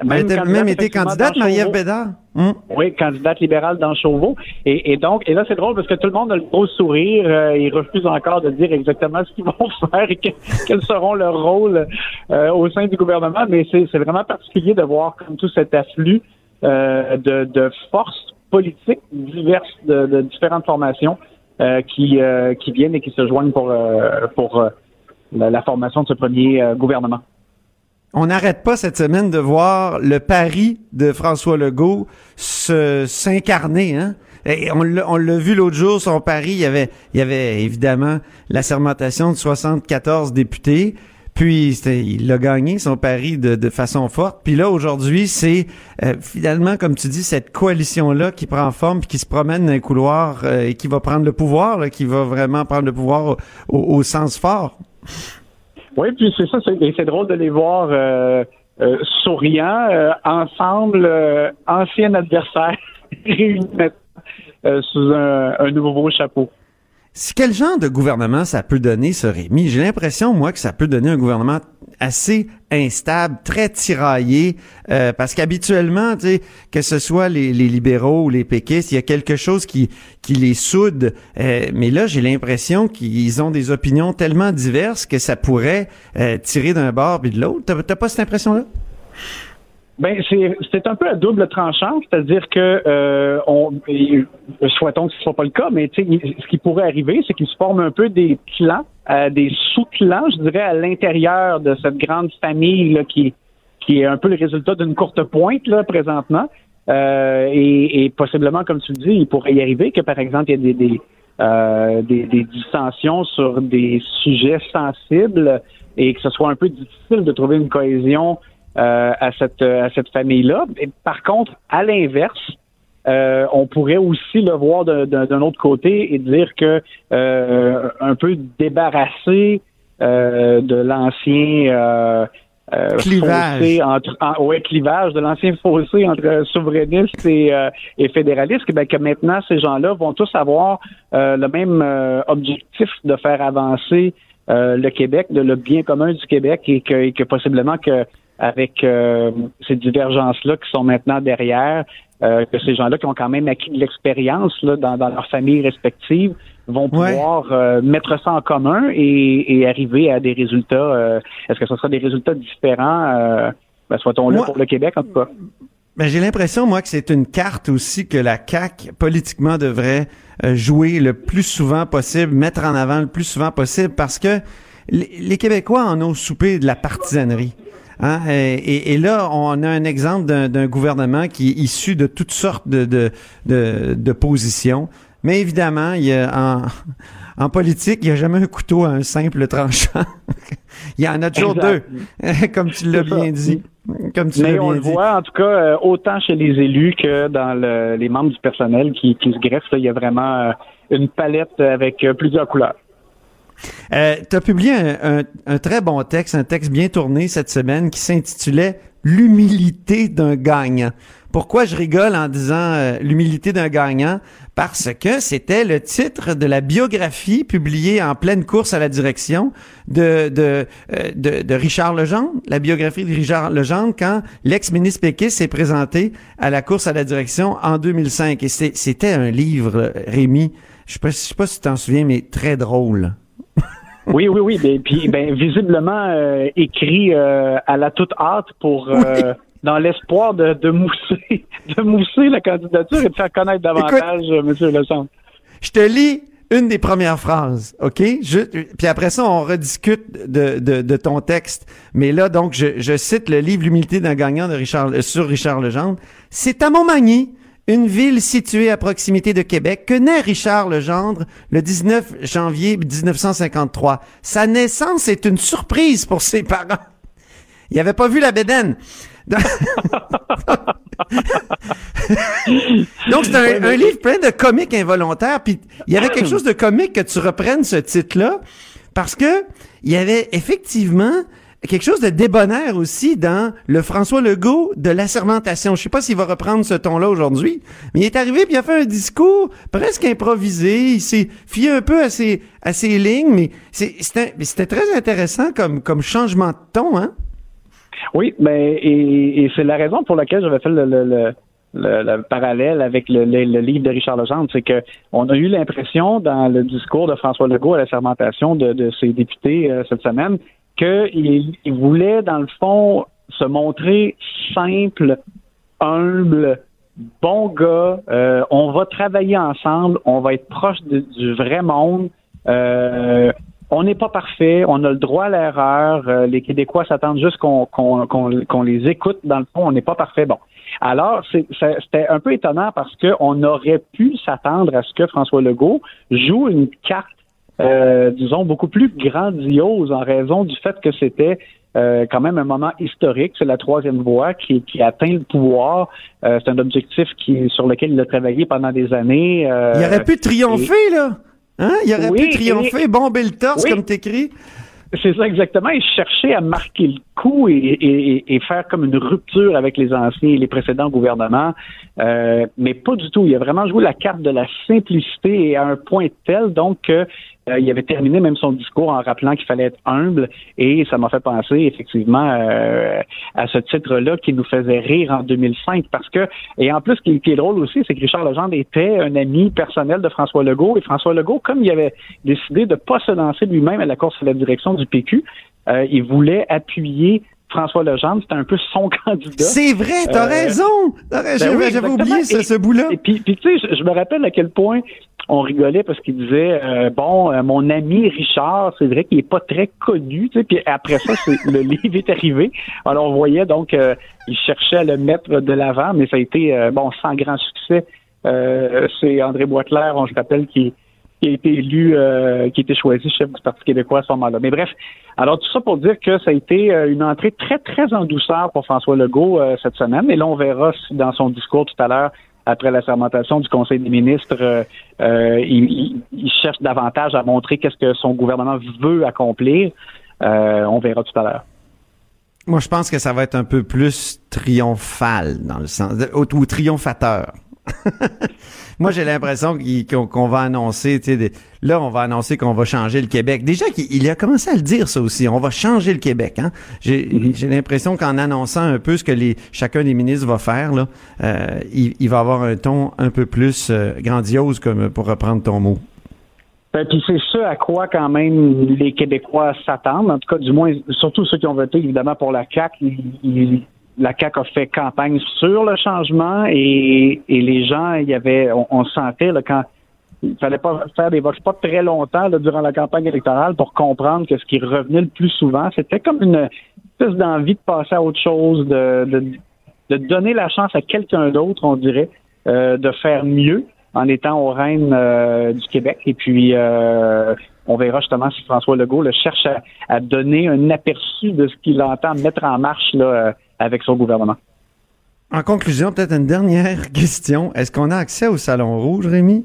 Speaker 1: Hein? Elle était même été candidate, Marie-Ève. Bédard. Hum.
Speaker 10: Oui, candidate libérale dans Chauveau. Et, et donc, et là, c'est drôle parce que tout le monde a le gros sourire. Euh, ils refusent encore de dire exactement ce qu'ils vont *laughs* faire et que- quels seront leurs rôles euh, au sein du gouvernement. Mais c'est c'est vraiment particulier de voir comme tout cet afflux euh, de, de forces politiques diverses de, de différentes formations euh, qui, euh, qui viennent et qui se joignent pour, euh, pour la, la formation de ce premier gouvernement.
Speaker 1: On n'arrête pas cette semaine de voir le pari de François Legault se s'incarner. Hein? Et on l'a vu l'autre jour, son pari, il y avait, il y avait évidemment la sermentation de 74 députés. Puis il l'a gagné son pari de, de façon forte. Puis là aujourd'hui, c'est euh, finalement, comme tu dis, cette coalition là qui prend forme, puis qui se promène dans les couloirs euh, et qui va prendre le pouvoir, qui va vraiment prendre le pouvoir au sens fort.
Speaker 10: Oui, puis c'est ça, c'est, c'est drôle de les voir euh, euh, souriants, euh, ensemble, euh, anciens adversaires, *laughs* réunis euh, sous un, un nouveau chapeau.
Speaker 1: Quel genre de gouvernement ça peut donner, ce Rémi? J'ai l'impression, moi, que ça peut donner un gouvernement assez instable, très tiraillé, euh, parce qu'habituellement, que ce soit les, les libéraux ou les péquistes, il y a quelque chose qui, qui les soude. Euh, mais là, j'ai l'impression qu'ils ont des opinions tellement diverses que ça pourrait euh, tirer d'un bord puis de l'autre. T'as pas cette impression-là?
Speaker 10: Ben c'est un peu à double tranchant, c'est-à-dire que euh, on souhaitons que ce soit pas le cas, mais ce qui pourrait arriver, c'est qu'ils se forment un peu des clans euh, des sous-clans, je dirais, à l'intérieur de cette grande famille là, qui, qui est un peu le résultat d'une courte pointe là, présentement. Euh, et, et, possiblement, comme tu le dis, il pourrait y arriver que, par exemple, il y a des, des, euh, des, des dissensions sur des sujets sensibles et que ce soit un peu difficile de trouver une cohésion euh, à cette à cette famille-là. Par contre, à l'inverse, euh, on pourrait aussi le voir d'un autre côté et dire que euh, un peu débarrassé euh, de l'ancien
Speaker 1: clivage
Speaker 10: entre ouais, clivage de l'ancien fossé entre souverainistes et, et fédéralistes, que, ben, que maintenant ces gens-là vont tous avoir le même objectif de faire avancer le Québec, de le bien commun du Québec et que, et que possiblement que avec ces divergences-là qui sont maintenant derrière, euh, que ces gens-là qui ont quand même acquis de l'expérience dans, dans leurs familles respectives vont pouvoir euh, mettre ça en commun et, arriver à des résultats. Euh, est-ce que ce sera des résultats différents? Ben, Soit-on là pour le Québec, en tout cas?
Speaker 1: Ben, j'ai l'impression, moi, que c'est une carte aussi que la CAQ, politiquement, devrait jouer le plus souvent possible, mettre en avant le plus souvent possible, parce que les Québécois en ont soupé de la partisanerie. Hein? Et, et, là, on a un exemple d'un gouvernement qui est issu de toutes sortes de, de, de, de positions. Mais évidemment, il y a en, *laughs* en politique, il n'y a jamais un couteau à un simple tranchant. *laughs* il y en a toujours deux, *laughs* comme tu l'as bien dit. Comme tu
Speaker 10: Mais on le voit, en tout cas, euh, autant chez les élus que dans le, les membres du personnel qui, qui se greffent, il y a vraiment euh, une palette avec euh, plusieurs couleurs.
Speaker 1: Euh, tu as publié un, très bon texte, un texte bien tourné cette semaine qui s'intitulait L'humilité d'un gagnant. Pourquoi je rigole en disant euh, l'humilité d'un gagnant? Parce que c'était le titre de la biographie publiée en pleine course à la direction de, de, euh, de, Richard Legendre, la biographie de Richard Legendre quand l'ex-ministre Pékis s'est présenté à la course à la direction en 2005. Et c'était un livre, Rémi, je sais pas si t'en souviens, mais très drôle.
Speaker 10: Oui, oui, oui. Ben, puis, ben, visiblement euh, écrit euh, à la toute hâte pour euh, dans l'espoir de, de mousser, *laughs* de mousser la candidature et de faire connaître davantage M. Lecentre.
Speaker 1: Je te lis une des premières phrases, OK? Je, puis après ça, on rediscute de, de, de, ton texte. Mais là, donc, je, je cite le livre L'humilité d'un gagnant de Richard, sur Richard Legendre. C'est à Montmagny une ville située à proximité de Québec, que naît Richard Legendre le 19 janvier 1953. Sa naissance est une surprise pour ses parents. Il n'avait pas vu la bédaine. *laughs* Donc, c'est un, livre plein de comiques involontaires. Puis il y avait quelque chose de comique que tu reprennes ce titre-là, parce que il y avait effectivement quelque chose de débonnaire aussi dans le François Legault de l'assermentation. Je sais pas s'il va reprendre ce ton-là aujourd'hui, mais il est arrivé puis il a fait un discours presque improvisé. Il s'est fié un peu à ses, à ses lignes, mais c'était très intéressant comme, changement de ton, hein?
Speaker 10: Oui, mais ben, et, c'est la raison pour laquelle j'avais fait le, le, le parallèle avec le, livre de Richard Legendre, c'est que on a eu l'impression dans le discours de François Legault à la sermentation de, de ses députés euh, cette semaine qu'il il voulait, dans le fond, se montrer simple, humble, bon gars. Euh, on va travailler ensemble, on va être proche du vrai monde. Euh, on n'est pas parfait, on a le droit à l'erreur. Euh, les Québécois s'attendent juste qu'on les écoute. Dans le fond, on n'est pas parfait. Bon. Alors, c'était un peu étonnant parce qu'on aurait pu s'attendre à ce que François Legault joue une carte euh, disons, beaucoup plus grandiose en raison du fait que c'était euh, quand même un moment historique. C'est la troisième voie qui, qui atteint le pouvoir. Euh, c'est un objectif qui, sur lequel il a travaillé pendant des années.
Speaker 1: il aurait pu triompher, là. Hein? Il aurait pu triompher, bomber le torse, comme t'écris.
Speaker 10: C'est ça exactement. Il cherchait à marquer le et, faire comme une rupture avec les anciens et les précédents gouvernements, euh, mais pas du tout. Il a vraiment joué la carte de la simplicité et à un point tel donc que euh, il avait terminé même son discours en rappelant qu'il fallait être humble. Et ça m'a fait penser effectivement euh, à ce titre-là qui nous faisait rire en 2005 parce que et en plus ce qui, est drôle aussi c'est que Richard Legendre était un ami personnel de François Legault. Et François Legault comme il avait décidé de pas se lancer lui-même à la course à la direction du PQ euh, il voulait appuyer François Legendre, c'était un peu son *laughs* candidat.
Speaker 1: C'est vrai, t'as raison! Ben J'avais oublié ce, bout-là.
Speaker 10: Et puis, puis tu sais, je, me rappelle à quel point on rigolait parce qu'il disait euh, bon, euh, mon ami Richard, c'est vrai qu'il est pas très connu, tu sais, puis après ça, le *laughs* livre est arrivé. Alors on voyait donc euh, il cherchait à le mettre de l'avant, mais ça a été bon sans grand succès. c'est André Boitler, on se rappelle, qui qui a été élu, qui a été choisi chef du Parti québécois à ce moment-là. Mais bref, alors tout ça pour dire que ça a été une entrée très, très en douceur pour François Legault cette semaine. Et là, on verra si dans son discours tout à l'heure, après la sermentation du Conseil des ministres, euh, euh, il, cherche davantage à montrer qu'est-ce que son gouvernement veut accomplir. Euh, on verra tout à l'heure.
Speaker 1: Moi, je pense que ça va être un peu plus triomphal dans le sens ou triomphateur. *laughs* Moi, j'ai l'impression qu'on va annoncer, tu sais, là, on va annoncer qu'on va changer le Québec. Déjà, il, a commencé à le dire, ça aussi. On va changer le Québec. Hein? Mm-hmm. J'ai l'impression qu'en annonçant un peu ce que les, chacun des ministres va faire, là, euh, il, va avoir un ton un peu plus euh, grandiose, comme pour reprendre ton mot.
Speaker 10: Ben, puis c'est ce à quoi quand même les Québécois s'attendent. En tout cas, du moins, surtout ceux qui ont voté évidemment pour la CAC, ils, la CAQ a fait campagne sur le changement et, les gens, il y avait, on, sentait là, quand il fallait pas faire des votes pas très longtemps durant la campagne électorale pour comprendre que ce qui revenait le plus souvent, c'était comme une espèce d'envie de passer à autre chose, de, de, donner la chance à quelqu'un d'autre, on dirait, euh, de faire mieux en étant au règne euh, du Québec. Et puis, euh, on verra justement si François Legault le cherche à, donner un aperçu de ce qu'il entend mettre en marche là, avec son gouvernement.
Speaker 1: En conclusion, peut-être une dernière *laughs* question. Est-ce qu'on a accès au Salon Rouge, Rémi?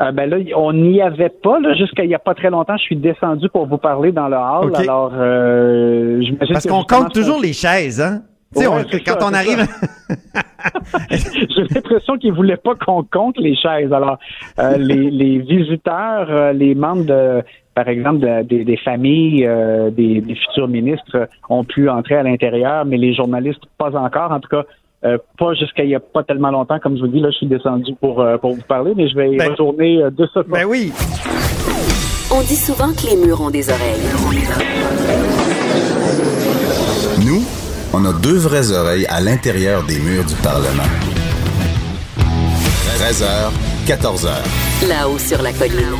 Speaker 10: Euh, ben là, on n'y avait pas. Jusqu'à il n'y a pas très longtemps, je suis descendu pour vous parler dans le hall. Alors, euh,
Speaker 1: Parce qu'on compte toujours les chaises, hein? Quand on arrive. *laughs*
Speaker 10: J'ai l'impression qu'ils voulaient pas qu'on compte les chaises. Alors, euh, les, les, visiteurs, euh, les membres de, par exemple, des familles euh, des, futurs ministres ont pu entrer à l'intérieur, mais les journalistes pas encore. En tout cas, pas jusqu'à il y a pas tellement longtemps, comme je vous dis. Là, je suis descendu pour pour vous parler, mais je vais y ben, retourner de ce
Speaker 1: Ben oui.
Speaker 7: On dit souvent que les murs ont des oreilles.
Speaker 6: On a deux vraies oreilles à l'intérieur des murs du Parlement. 13h, 14h.
Speaker 7: Là-haut sur la colline.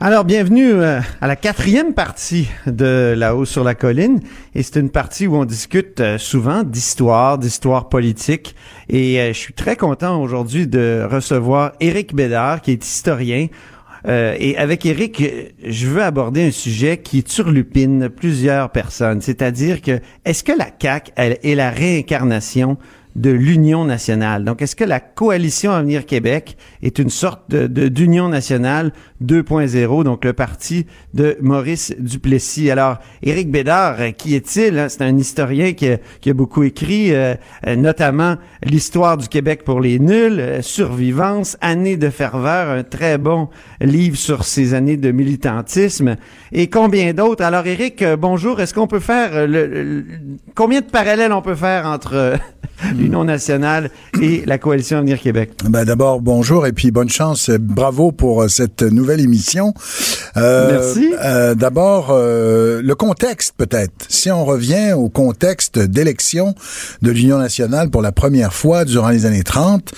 Speaker 1: Alors, bienvenue euh, à la quatrième partie de La haut sur la colline. Et c'est une partie où on discute euh, souvent d'histoire, d'histoire politique. Et euh, je suis très content aujourd'hui de recevoir Éric Bédard, qui est historien. Euh, et avec Eric, je veux aborder un sujet qui turlupine plusieurs personnes, c'est-à-dire que est-ce que la elle, est la réincarnation de l'Union nationale? Donc, est-ce que la coalition Avenir Québec est une sorte d'union nationale 2.0, donc le parti de Maurice Duplessis? Alors, Éric Bédard, qui est-il? Hein? C'est un historien qui a, qui a beaucoup écrit, euh, euh, notamment l'histoire du Québec pour les nuls, euh, survivance, années de ferveur, un très bon livre sur ces années de militantisme et combien d'autres. Alors, Éric, bonjour. Est-ce qu'on peut faire le, combien de parallèles on peut faire entre *laughs* l'Union nationale et la coalition Avenir Québec?
Speaker 11: Ben d'abord bonjour et puis bonne chance, bravo pour euh, cette nouvelle émission.
Speaker 1: Euh, Merci.
Speaker 11: Euh, d'abord euh, le contexte peut-être. Si on revient au contexte d'élection de l'Union nationale pour la première fois durant les années 30,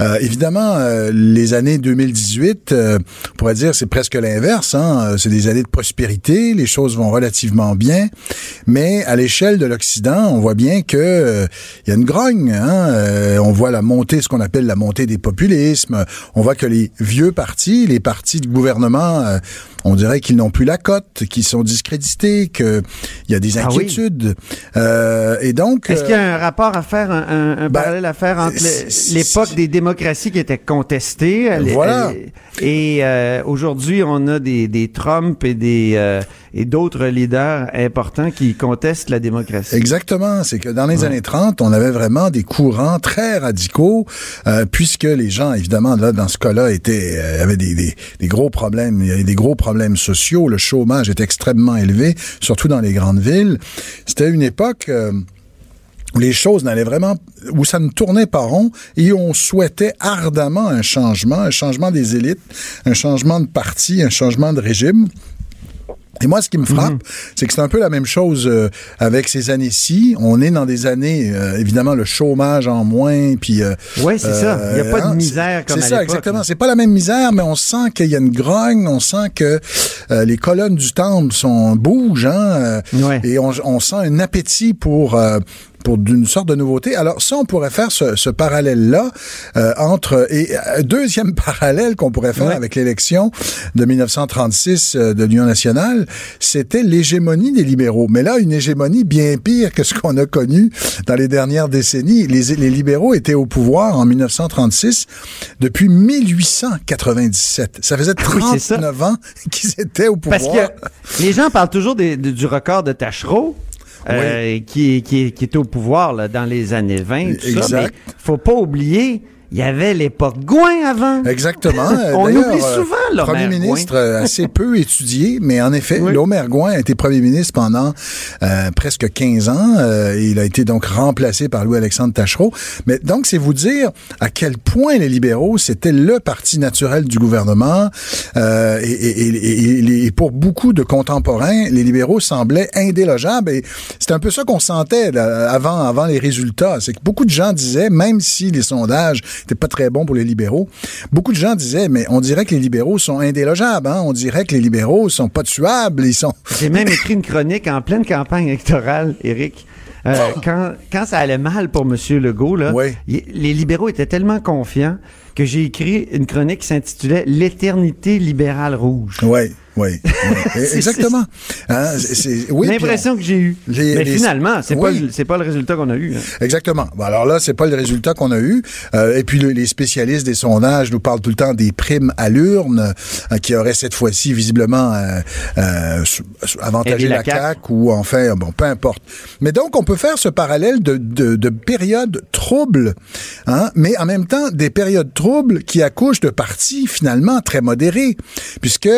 Speaker 11: euh, évidemment les années 2018, on pourrait dire c'est presque l'inverse. Hein? C'est des années de prospérité, les choses vont relativement bien, mais à l'échelle de l'Occident, on voit bien que il y a une grogne. Hein? On voit la montée, ce qu'on appelle la montée des populismes. On voit que les vieux partis, les partis de gouvernement, euh, on dirait qu'ils n'ont plus la cote, qu'ils sont discrédités, qu'il y a des ah inquiétudes. Euh, et donc,
Speaker 1: est-ce qu'il y a un rapport à faire, un, un, ben, parallèle à faire entre l'époque des démocraties qui étaient contestées,
Speaker 11: voilà.
Speaker 1: et aujourd'hui on a des, des Trump et des et d'autres leaders importants qui contestent la démocratie.
Speaker 11: Exactement, c'est que dans les années 30, on avait vraiment des courants très radicaux, euh, puisque les gens, évidemment, là, dans ce cas-là, étaient euh, avaient des, des, des, gros problèmes, il y avait des gros problèmes sociaux, le chômage est extrêmement élevé, surtout dans les grandes villes. C'était une époque euh, où les choses n'allaient vraiment, où ça ne tournait pas rond et on souhaitait ardemment un changement, un changement des élites, un changement de parti, un changement de régime. Et moi, ce qui me frappe,
Speaker 1: Mhm.
Speaker 11: c'est que c'est un peu la même chose euh, avec ces années-ci. On est dans des années, euh, évidemment, le chômage en moins, puis... euh,
Speaker 1: Oui, c'est ça. Il n'y a pas de
Speaker 11: hein,
Speaker 1: misère comme
Speaker 11: C'est
Speaker 1: à
Speaker 11: ça,
Speaker 1: l'époque,
Speaker 11: exactement. C'est pas la même misère, mais on sent qu'il y a une grogne, on sent que euh, les colonnes du temple sont bougent, hein, euh, et on, on sent un appétit pour... pour d'une sorte de nouveauté. Alors ça, on pourrait faire ce, ce parallèle-là euh, entre et euh, deuxième *laughs* parallèle qu'on pourrait faire avec l'élection de 1936 euh, de l'Union nationale, c'était l'hégémonie des libéraux. Mais là, une hégémonie bien pire que ce qu'on a connu dans les dernières décennies. Les, les libéraux étaient au pouvoir en 1936 depuis 1897. Ça faisait
Speaker 1: Oui, c'est ça.
Speaker 11: 39 ans *laughs* qu'ils étaient au pouvoir.
Speaker 1: Parce que les gens parlent toujours des- du record de Tachereau. Euh, qui, qui, qui était au pouvoir là, dans les années 20, tout ça,
Speaker 11: Exact.
Speaker 1: mais faut pas oublier, il y avait l'époque Gouin avant.
Speaker 11: Exactement. *laughs*
Speaker 1: On oublie
Speaker 11: euh,
Speaker 1: souvent l'Homer
Speaker 11: Premier ministre euh, assez peu étudié, mais en effet, l'Homer Gouin a été premier ministre pendant euh, presque 15 ans. Euh, il a été donc remplacé par Louis-Alexandre Tachereau. Mais donc, c'est vous dire à quel point les libéraux, c'était le parti naturel du gouvernement. Euh, et, et- et- et- et pour beaucoup de contemporains, les libéraux semblaient indélogeables. Et c'est un peu ça qu'on sentait là, avant, avant les résultats. C'est que beaucoup de gens disaient, même si les sondages n'étaient pas très bons pour les libéraux, beaucoup de gens disaient, mais on dirait que les libéraux sont indélogeables. Hein? On dirait que les libéraux sont pas tuables. Ils sont...
Speaker 1: J'ai même *laughs* écrit une chronique en pleine campagne électorale, Éric. Euh, quand, quand ça allait mal pour M. Legault, là, y- les libéraux étaient tellement confiants que j'ai écrit une chronique qui s'intitulait L'éternité libérale rouge.
Speaker 11: Oui, oui. *laughs*
Speaker 1: C'est-
Speaker 11: Exactement. Hein, oui,
Speaker 1: L'impression
Speaker 11: on-
Speaker 1: que j'ai eue. Mais
Speaker 11: les-
Speaker 1: finalement, c'est pas,
Speaker 11: Oui.
Speaker 1: c'est pas le résultat qu'on a eu. hein.
Speaker 11: Exactement. Bon, alors là, c'est pas le résultat qu'on a eu. Euh, et puis le- les spécialistes des sondages nous parlent tout le temps des primes à l'urne euh, qui auraient cette fois-ci visiblement euh, euh, avantagé
Speaker 1: la
Speaker 11: la,
Speaker 1: CAQ.
Speaker 11: CAQ ou enfin bon, peu importe. Mais donc on peut faire ce parallèle de, de, de périodes troubles, hein, mais en même temps des périodes troubles qui accouchent de partis finalement très modérés, puisque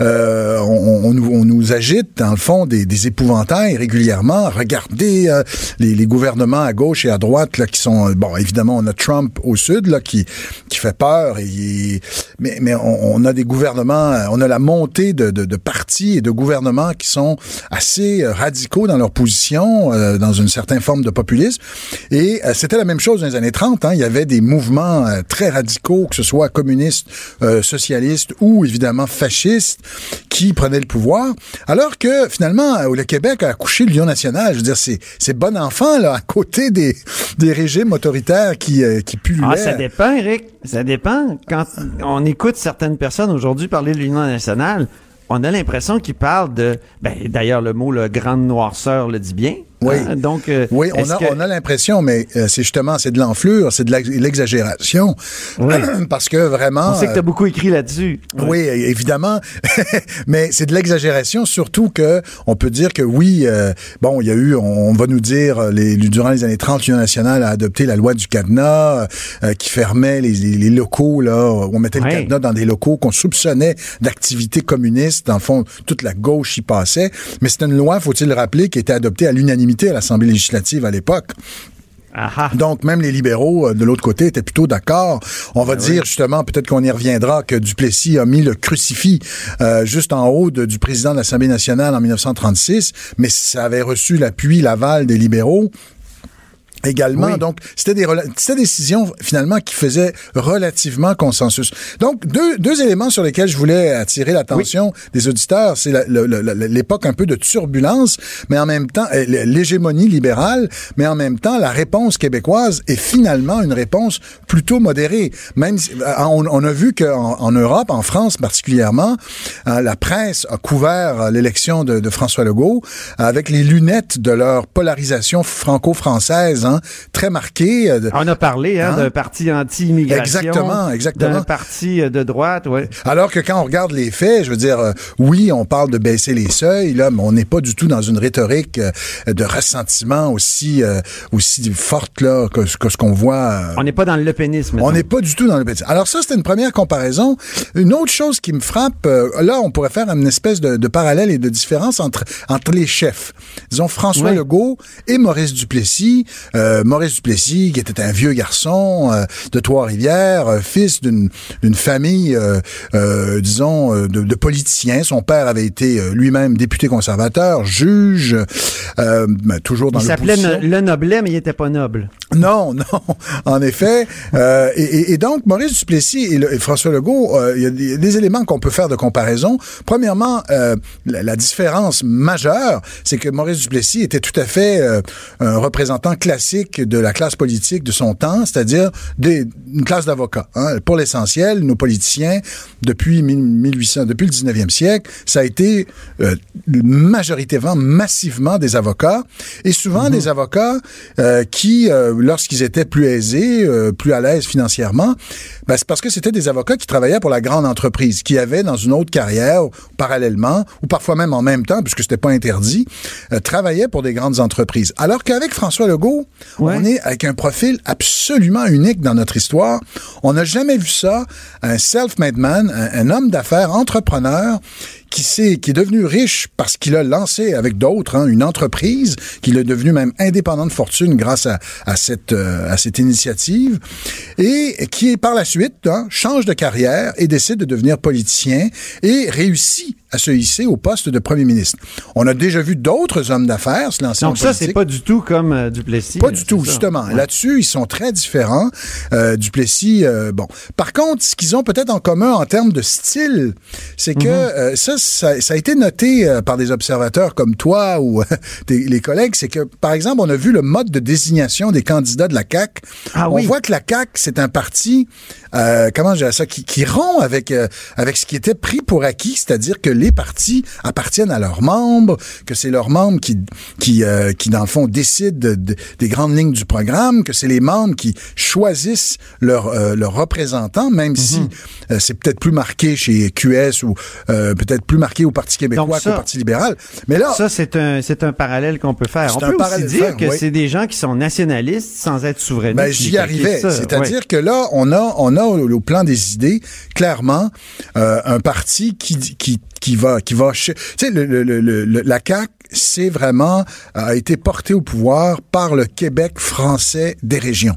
Speaker 11: euh, on, on nous, on nous agite dans le fond des, des épouvantails régulièrement. Regardez euh, les, les gouvernements à gauche et à droite là qui sont bon évidemment on a Trump au sud là qui qui fait peur et mais mais on, on a des gouvernements euh, on a la montée de, de, de partis et de gouvernements qui sont assez euh, radicaux dans leur position euh, dans une certaine forme de populisme et euh, c'était la même chose dans les années 30 hein. il y avait des mouvements euh, très radicaux que ce soit communistes euh, socialistes ou évidemment fascistes qui prenaient le pouvoir alors que finalement euh, le Québec a accouché l'Union nationale je veux dire c'est c'est bon enfant là à côté des des régimes autoritaires qui euh, qui pullulaient
Speaker 1: Ah, ça dépend, Eric. Ça dépend. Quand on écoute certaines personnes aujourd'hui parler de l'Union nationale, on a l'impression qu'ils parlent de. Ben, d'ailleurs, le mot le grande noirceur le dit bien.
Speaker 11: Oui.
Speaker 1: Hein? Donc, euh,
Speaker 11: Oui, on a,
Speaker 1: que-
Speaker 11: on a l'impression, mais euh, c'est justement, c'est de l'enflure, c'est de l'ex- l'exagération. *clears throat* Parce que vraiment...
Speaker 1: On sait que tu
Speaker 11: euh,
Speaker 1: as beaucoup écrit là-dessus.
Speaker 11: Oui, évidemment, *laughs* mais c'est de l'exagération, surtout que on peut dire que oui, euh, bon, il y a eu, on, on va nous dire, euh, les, durant les années 30, l'Union nationale a adopté la loi du cadenas euh, qui fermait les, les- les locaux, là, on mettait le cadenas dans des locaux qu'on soupçonnait d'activités communistes. Dans le fond, toute la gauche y passait. Mais c'est une loi, faut-il le rappeler, qui était adoptée à l'unanimité à l'Assemblée législative à l'époque. Donc, même les libéraux, euh, de l'autre côté, étaient plutôt d'accord. On va dire, justement, peut-être qu'on y reviendra, que Duplessis a mis le crucifix euh, juste en haut de- du président de l'Assemblée nationale en 1936, mais ça avait reçu l'appui, l'aval des libéraux également. Donc, c'était des, c'était des décisions, finalement, qui faisaient relativement consensus. Donc, deux, deux éléments sur lesquels je voulais attirer l'attention des auditeurs, c'est l'époque un peu de turbulence, mais en même temps, euh, l'hégémonie libérale, mais en même temps, la réponse québécoise est finalement une réponse plutôt modérée. Même si- euh, on, on a vu qu'en en Europe, en France particulièrement, euh, la presse a couvert euh, l'élection de, de François Legault avec les lunettes de leur polarisation franco-française, hein, très marquée. euh,
Speaker 1: On a parlé hein,
Speaker 11: Hein?
Speaker 1: d'un parti anti-immigration.
Speaker 11: Exactement, exactement.
Speaker 1: D'un parti euh, de droite, ouais.
Speaker 11: Alors que quand on regarde les faits, je veux dire, euh, oui, on parle de baisser les seuils, là, mais on n'est pas du tout dans une rhétorique euh, de ressentiment aussi euh, aussi forte là que, ce- que ce qu'on voit.
Speaker 1: On n'est pas dans le lepénisme.
Speaker 11: on n'est pas du tout dans le petit. Alors ça, c'était une première comparaison. Une autre chose qui me frappe, là, on pourrait faire une espèce de, de parallèle et de différence entre entre les chefs. Disons François
Speaker 1: Oui.
Speaker 11: Legault et Maurice Duplessis. Euh, Maurice Duplessis, qui était un vieux garçon euh, de Trois-Rivières, euh, fils d'une famille, disons, de, de politiciens. Son père avait été lui-même député conservateur, juge, ben, toujours dans
Speaker 1: Il s'appelait no- le Noblet, mais il était pas noble.
Speaker 11: Non, *laughs* non, en effet. Et, donc, Maurice Duplessis et, le- et François Legault, il y a des, éléments qu'on peut faire de comparaison. Premièrement, la, la différence majeure, c'est que Maurice Duplessis était tout à fait un représentant classique de la classe politique de son temps, c'est-à-dire une classe d'avocats. hein. Pour l'essentiel, nos politiciens, depuis 1800, depuis le 19e siècle, ça a été euh, majoritairement, massivement des avocats, et souvent des avocats euh, qui, euh, lorsqu'ils étaient plus aisés, euh, plus à l'aise financièrement, ben, c'est parce que c'était des avocats qui travaillaient pour la grande entreprise, qui avaient dans une autre carrière, parallèlement, ou parfois même en même temps, puisque c'était pas interdit, travaillaient pour des grandes entreprises. Alors qu'avec François Legault, on est avec un profil absolument unique dans notre histoire. On n'a jamais vu ça, un self-made man, un, homme d'affaires, entrepreneur, qui, s'est, qui est devenu riche parce qu'il a lancé avec d'autres hein, une entreprise, qu'il est devenu même indépendant de fortune grâce à, à, cette, euh, à cette initiative, et qui par la suite hein, change de carrière et décide de devenir politicien et réussit à se hisser au poste de premier ministre. On a déjà vu d'autres hommes d'affaires se lancer en
Speaker 1: Donc ça,
Speaker 11: politique.
Speaker 1: c'est pas du tout comme euh, Duplessis.
Speaker 11: Pas
Speaker 1: là,
Speaker 11: du tout,
Speaker 1: ça.
Speaker 11: justement.
Speaker 1: Ouais.
Speaker 11: Là-dessus, ils sont très différents. Euh, Duplessis, euh, bon. Par contre, ce qu'ils ont peut-être en commun en termes de style, c'est que
Speaker 1: Mhm.
Speaker 11: euh, ça, ça, ça a été noté euh, par des observateurs comme toi ou *laughs* des- les collègues, c'est que, par exemple, on a vu le mode de désignation des candidats de la CAQ.
Speaker 1: Ah
Speaker 11: on
Speaker 1: oui.
Speaker 11: voit que la CAQ, c'est un parti, euh, comment je dirais ça, qui, qui rompt avec, euh, avec ce qui était pris pour acquis, c'est-à-dire que les partis appartiennent à leurs membres, que c'est leurs membres qui, qui, euh, qui dans le fond, décident de- de- des grandes lignes du programme, que c'est les membres qui choisissent leurs euh, leurs représentants, même si
Speaker 1: Mhm.
Speaker 11: euh, c'est peut-être plus marqué chez QS ou euh, peut-être plus marqué au Parti québécois qu'au Parti libéral. Mais là,
Speaker 1: Ça, c'est un, c'est un parallèle qu'on peut faire. On peut aussi dire
Speaker 11: faire,
Speaker 1: que
Speaker 11: oui.
Speaker 1: c'est des gens qui sont nationalistes sans être souverainistes.
Speaker 11: Ben, j'y arrivais. C'est-à-dire que là, on a, on a au, au plan des idées, clairement, euh, un parti qui, qui, qui va, qui va, tu sais, le, le, le, le- la CAQ, c'est vraiment, a été porté au pouvoir par le Québec français des régions.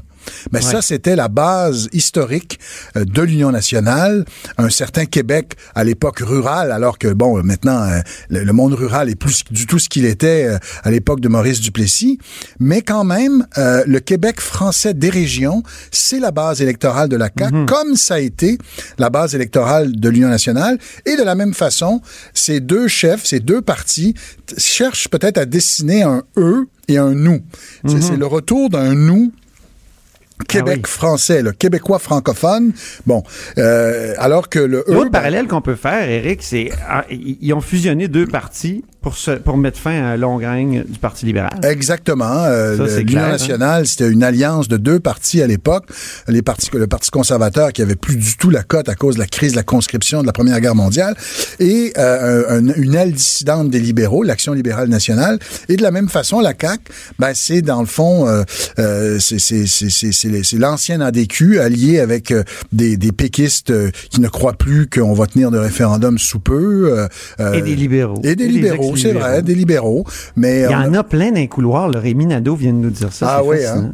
Speaker 11: Mais ça, c'était la base historique euh, de l'Union nationale, un certain Québec à l'époque rural, alors que, bon, euh, maintenant, euh, le, monde rural est plus du tout ce qu'il était à l'époque de Maurice Duplessis. Mais quand même, euh, le Québec français des régions, c'est la base électorale de la CAQ, comme ça a été la base électorale de l'Union nationale. Et de la même façon, ces deux chefs, ces deux partis cherchent peut-être à dessiner un eux et un nous.
Speaker 1: Mhm.
Speaker 11: C'est le retour d'un nous Québec français, le québécois francophone. Bon, euh, alors que le
Speaker 1: L'autre
Speaker 11: ben,
Speaker 1: parallèle qu'on peut faire, Eric, c'est ah, ils ont fusionné deux partis pour se, pour mettre fin à la longue règne du Parti libéral.
Speaker 11: Exactement. Euh, L'Union
Speaker 1: clair, hein?
Speaker 11: nationale, c'était une alliance de deux partis à l'époque. Les partis, le Parti conservateur qui avait plus du tout la cote à cause de la crise de la conscription de la Première Guerre mondiale, et euh, un- une aile dissidente des libéraux, l'Action libérale nationale. Et de la même façon, la CAQ, ben, c'est dans le fond, euh, euh, c'est c'est- c'est- c'est- c'est les- c'est l'ancienne ADQ allié avec euh, des, des péquistes euh, qui ne croient plus qu'on va tenir de référendum sous peu.
Speaker 1: Et des libéraux.
Speaker 11: Et des
Speaker 1: des
Speaker 11: libéraux, c'est vrai, des libéraux. Mais
Speaker 1: Il y
Speaker 11: on
Speaker 1: en
Speaker 11: a-
Speaker 1: a plein dans les couloirs. là. Rémi Nadeau vient de nous dire ça.
Speaker 11: Ah oui, hein?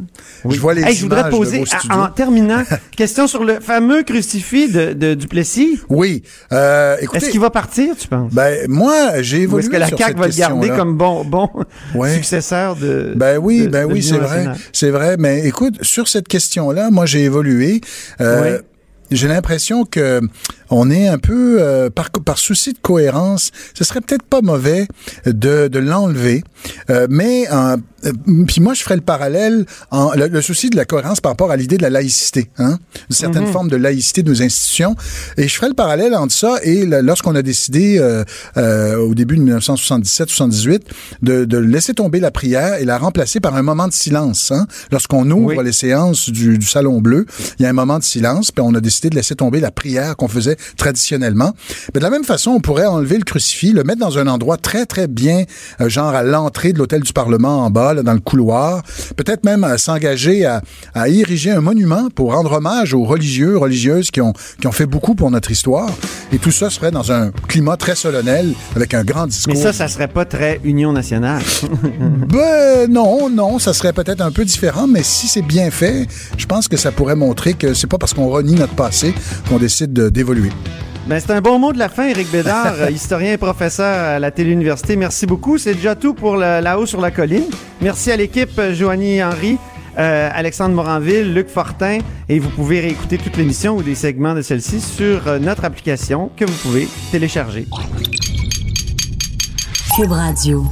Speaker 11: Je vois les
Speaker 1: Hey, je voudrais
Speaker 11: images de
Speaker 1: poser,
Speaker 11: vos
Speaker 1: à-
Speaker 11: studios.
Speaker 1: en terminant, *laughs* question sur le fameux crucifix de, de Duplessis.
Speaker 11: Oui. Euh,
Speaker 1: Est-ce qu'il va partir, tu penses?
Speaker 11: Ben, moi, j'ai évolué
Speaker 1: est-ce que la CAQ va le garder comme bon, bon
Speaker 11: Ouais.
Speaker 1: successeur de.
Speaker 11: Ben oui,
Speaker 1: de-
Speaker 11: ben oui, c'est vrai, c'est vrai. Mais écoute, sur cette question-là, moi j'ai évolué. Euh,
Speaker 1: Ouais.
Speaker 11: J'ai l'impression que on est un peu euh, par par souci de cohérence. Ce serait peut-être pas mauvais de, de l'enlever, Euh, mais euh, euh, puis moi je ferais le parallèle en le, le souci de la cohérence par rapport à l'idée de la laïcité, hein, une certaine
Speaker 1: Mhm.
Speaker 11: forme de laïcité de nos institutions. Et je ferais le parallèle entre ça et lorsqu'on a décidé euh, euh, au début de 1977-78 de, de laisser tomber la prière et la remplacer par un moment de silence. Hein? Lorsqu'on ouvre
Speaker 1: Oui.
Speaker 11: les séances du, du Salon Bleu, il y a un moment de silence, puis on a décidé de laisser tomber la prière qu'on faisait traditionnellement. Mais de la même façon, on pourrait enlever le crucifix, le mettre dans un endroit très, très bien, euh, genre à l'entrée de l'hôtel du Parlement en bas, là, dans le couloir. Peut-être même à s'engager à, à ériger un monument pour rendre hommage aux religieux, religieuses qui ont, qui ont fait beaucoup pour notre histoire. Et tout ça se ferait dans un climat très solennel, avec un grand discours.
Speaker 1: Mais ça, ça serait pas très Union nationale. *laughs*
Speaker 11: ben non, non, ça serait peut-être un peu différent, mais si c'est bien fait, je pense que ça pourrait montrer que c'est pas parce qu'on renie notre passé qu'on décide de-
Speaker 1: Ben, c'est un bon mot de la fin, Éric Bédard, *laughs* historien et professeur à la Télé-Université. Merci beaucoup. C'est déjà tout pour le- là-haut sur la colline. Merci à l'équipe, Joanie Henry, euh, Alexandre Moranville, Luc Fortin. Et vous pouvez réécouter toute l'émission ou des segments de celle-ci sur euh, notre application que vous pouvez télécharger.
Speaker 7: Cube Radio.